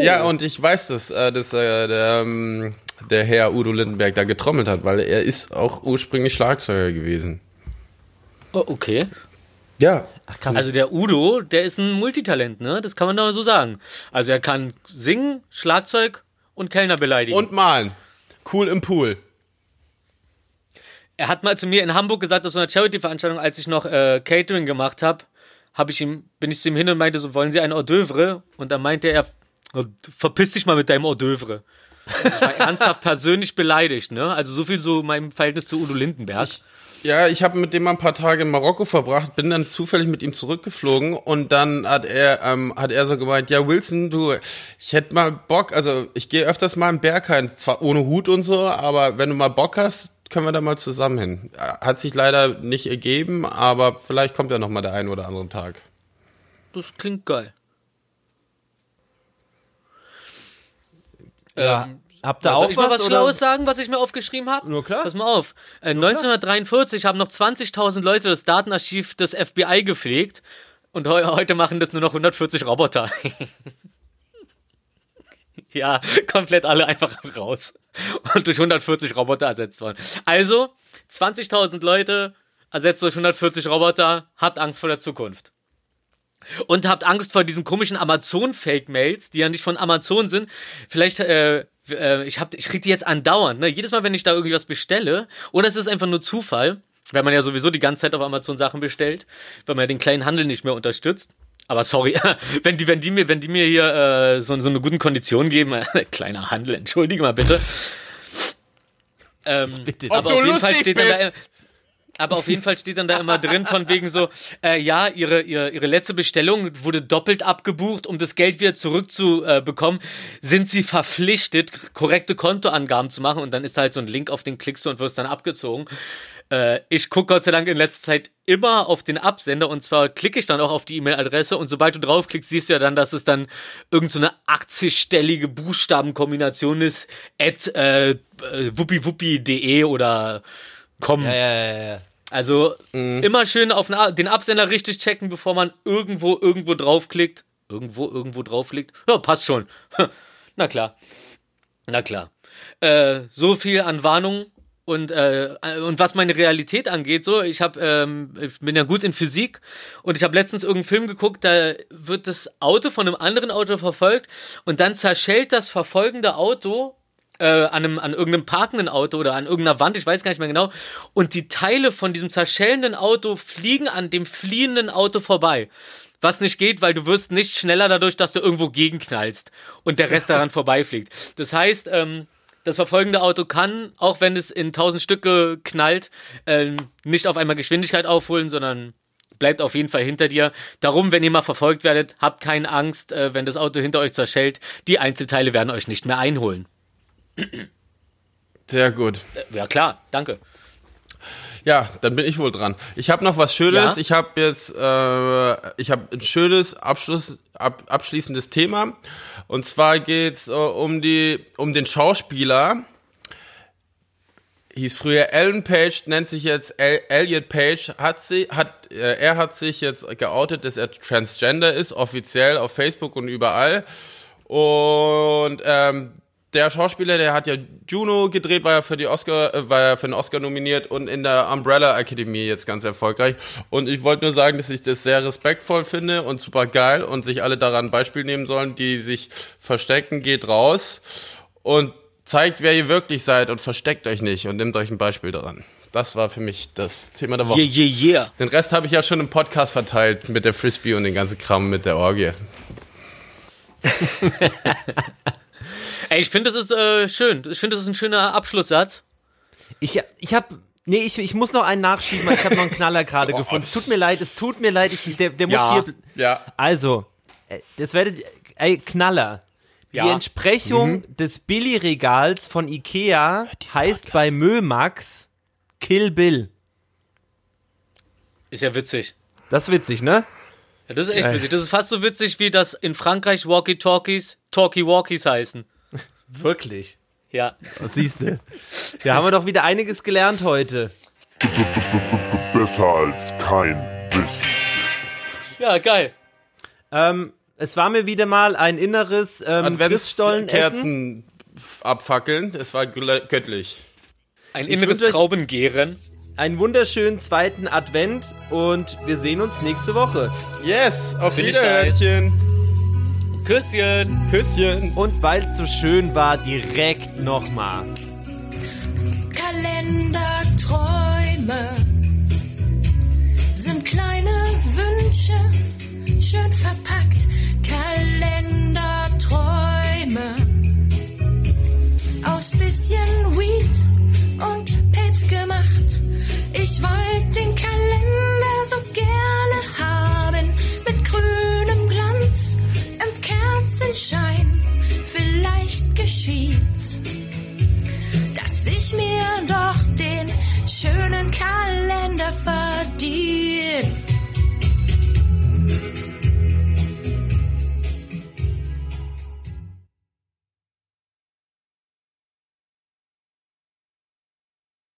Ja, und ich weiß, dass, äh, dass äh, der, ähm, der Herr Udo Lindenberg da getrommelt hat, weil er ist auch ursprünglich Schlagzeuger gewesen. oh. Okay. Ja. Ach, krass. Also der Udo, der ist ein Multitalent, ne? Das kann man doch so sagen. Also er kann singen, Schlagzeug und Kellner beleidigen. Und malen. Cool im Pool. Er hat mal zu mir in Hamburg gesagt, auf so einer Charity-Veranstaltung, als ich noch äh, Catering gemacht habe, hab ich ihm, bin ich zu ihm hin und meinte so, wollen Sie ein Hors d'oeuvre? Und dann meinte er, "Oh, verpiss dich mal mit deinem Hors d'oeuvre. Ich war ernsthaft persönlich beleidigt, ne? Also so viel so meinem Verhältnis zu Udo Lindenberg. Ja, ich habe mit dem mal ein paar Tage in Marokko verbracht, bin dann zufällig mit ihm zurückgeflogen und dann hat er ähm, hat er so gemeint, ja Wilson, du, ich hätte mal Bock, also ich gehe öfters mal im Berghain, zwar ohne Hut und so, aber wenn du mal Bock hast, können wir da mal zusammen hin. Hat sich leider nicht ergeben, aber vielleicht kommt ja noch mal der ein oder andere Tag. Das klingt geil. Ja. Ähm, Habt ihr Soll auch ich mal was? was oder? Schlaues sagen, was ich mir aufgeschrieben habe? Nur klar. Pass mal auf. Äh, 1943 haben noch 20.000 Leute das Datenarchiv des FBI gepflegt und heu heute machen das nur noch 140 Roboter. ja, komplett alle einfach raus und durch 140 Roboter ersetzt worden. Also 20.000 Leute ersetzt durch 140 Roboter, habt Angst vor der Zukunft. Und habt Angst vor diesen komischen Amazon-Fake-Mails, die ja nicht von Amazon sind. Vielleicht, äh, äh, ich, hab, ich krieg die jetzt andauernd, ne? Jedes Mal, wenn ich da irgendwie was bestelle, oder es ist einfach nur Zufall, weil man ja sowieso die ganze Zeit auf Amazon Sachen bestellt, weil man ja den kleinen Handel nicht mehr unterstützt. Aber sorry, wenn die, wenn die mir, wenn die mir hier äh, so, so eine guten Kondition geben, kleiner Handel, entschuldige mal bitte. Ähm, bitte aber auf jeden Fall steht dann da, bist. Aber auf jeden Fall steht dann da immer drin von wegen so, äh, ja, ihre, ihre, ihre letzte Bestellung wurde doppelt abgebucht, um das Geld wieder zurückzubekommen, sind sie verpflichtet, korrekte Kontoangaben zu machen und dann ist halt so ein Link, auf den klickst du und wirst dann abgezogen. Äh, ich gucke Gott sei Dank in letzter Zeit immer auf den Absender und zwar klicke ich dann auch auf die E-Mail-Adresse und sobald du draufklickst, siehst du ja dann, dass es dann irgend so eine 80-stellige Buchstabenkombination ist, at äh, wuppiwuppi.de oder com. Ja, ja, ja, ja. Also immer schön auf den Absender richtig checken, bevor man irgendwo irgendwo draufklickt. Irgendwo irgendwo draufklickt. Ja, passt schon. Na klar. Na klar. Äh, so viel an Warnung und äh, und was meine Realität angeht, so ich habe ähm, ich bin ja gut in Physik und ich habe letztens irgendeinen Film geguckt, da wird das Auto von einem anderen Auto verfolgt und dann zerschellt das verfolgende Auto äh, an, einem, an irgendeinem parkenden Auto oder an irgendeiner Wand, ich weiß gar nicht mehr genau. Und die Teile von diesem zerschellenden Auto fliegen an dem fliehenden Auto vorbei. Was nicht geht, weil du wirst nicht schneller dadurch, dass du irgendwo gegenknallst und der Rest daran vorbeifliegt. Das heißt, ähm, das verfolgende Auto kann, auch wenn es in tausend Stücke knallt, ähm, nicht auf einmal Geschwindigkeit aufholen, sondern bleibt auf jeden Fall hinter dir. Darum, wenn ihr mal verfolgt werdet, habt keine Angst, äh, wenn das Auto hinter euch zerschellt. Die Einzelteile werden euch nicht mehr einholen. Sehr gut. Äh, Ja, klar, danke. Ja, dann bin ich wohl dran. Ich habe noch was Schönes. Ja? Ich habe jetzt, äh, ich habe ein schönes Abschluss, ab, abschließendes Thema. Und zwar geht's äh, um die, um den Schauspieler. Hieß früher Ellen Page, nennt sich jetzt El Elliot Page. Hat sie, hat, äh, er hat sich jetzt geoutet, dass er Transgender ist, offiziell auf Facebook und überall. Und ähm, der Schauspieler, der hat ja Juno gedreht, war ja für die Oscar, äh, war ja für den Oscar nominiert und in der Umbrella Akademie jetzt ganz erfolgreich. Und ich wollte nur sagen, dass ich das sehr respektvoll finde und super geil und sich alle daran ein Beispiel nehmen sollen, die sich verstecken, geht raus und zeigt, wer ihr wirklich seid und versteckt euch nicht und nehmt euch ein Beispiel daran. Das war für mich das Thema der Woche. Yeah, yeah, yeah. Den Rest habe ich ja schon im Podcast verteilt mit der Frisbee und den ganzen Kram mit der Orgie. Ey, ich finde, das ist äh, schön. Ich finde, das ist ein schöner Abschlusssatz. Ich, ich habe Nee, ich, ich muss noch einen nachschieben, weil ich habe noch einen Knaller gerade gefunden. Es tut mir leid, es tut mir leid, ich, der, der muss Ja. hier. Ja. Also, äh, das werdet ey, Knaller. Die Ja. Entsprechung des Billy-Regals von Ikea heißt bei Mömax Kill Bill. Ist ja witzig. Das ist witzig, ne? Ja, das ist echt witzig. Das ist fast so witzig, wie das in Frankreich Walkie-Talkies Talkie-Walkies heißen. Wirklich. Ja. Siehst du. Da haben wir doch wieder einiges gelernt heute. Besser als kein Wissen. Ja, geil. Ähm, es war mir wieder mal ein inneres ähm, Christstollen-Essen. Abfackeln. Es war göttlich. Ein Ich inneres Traubengären. Einen wunderschönen zweiten Advent und wir sehen uns nächste Woche. Yes, auf. Wiederhörnchen. Küsschen. Küsschen. Und weil es so schön war, direkt nochmal. Kalenderträume sind kleine Wünsche, schön verpackt. Kalenderträume aus bisschen Weed und Papes gemacht. Ich wollte den Kalender Kerzenschein, vielleicht geschieht's, dass ich mir doch den schönen Kalender verdient.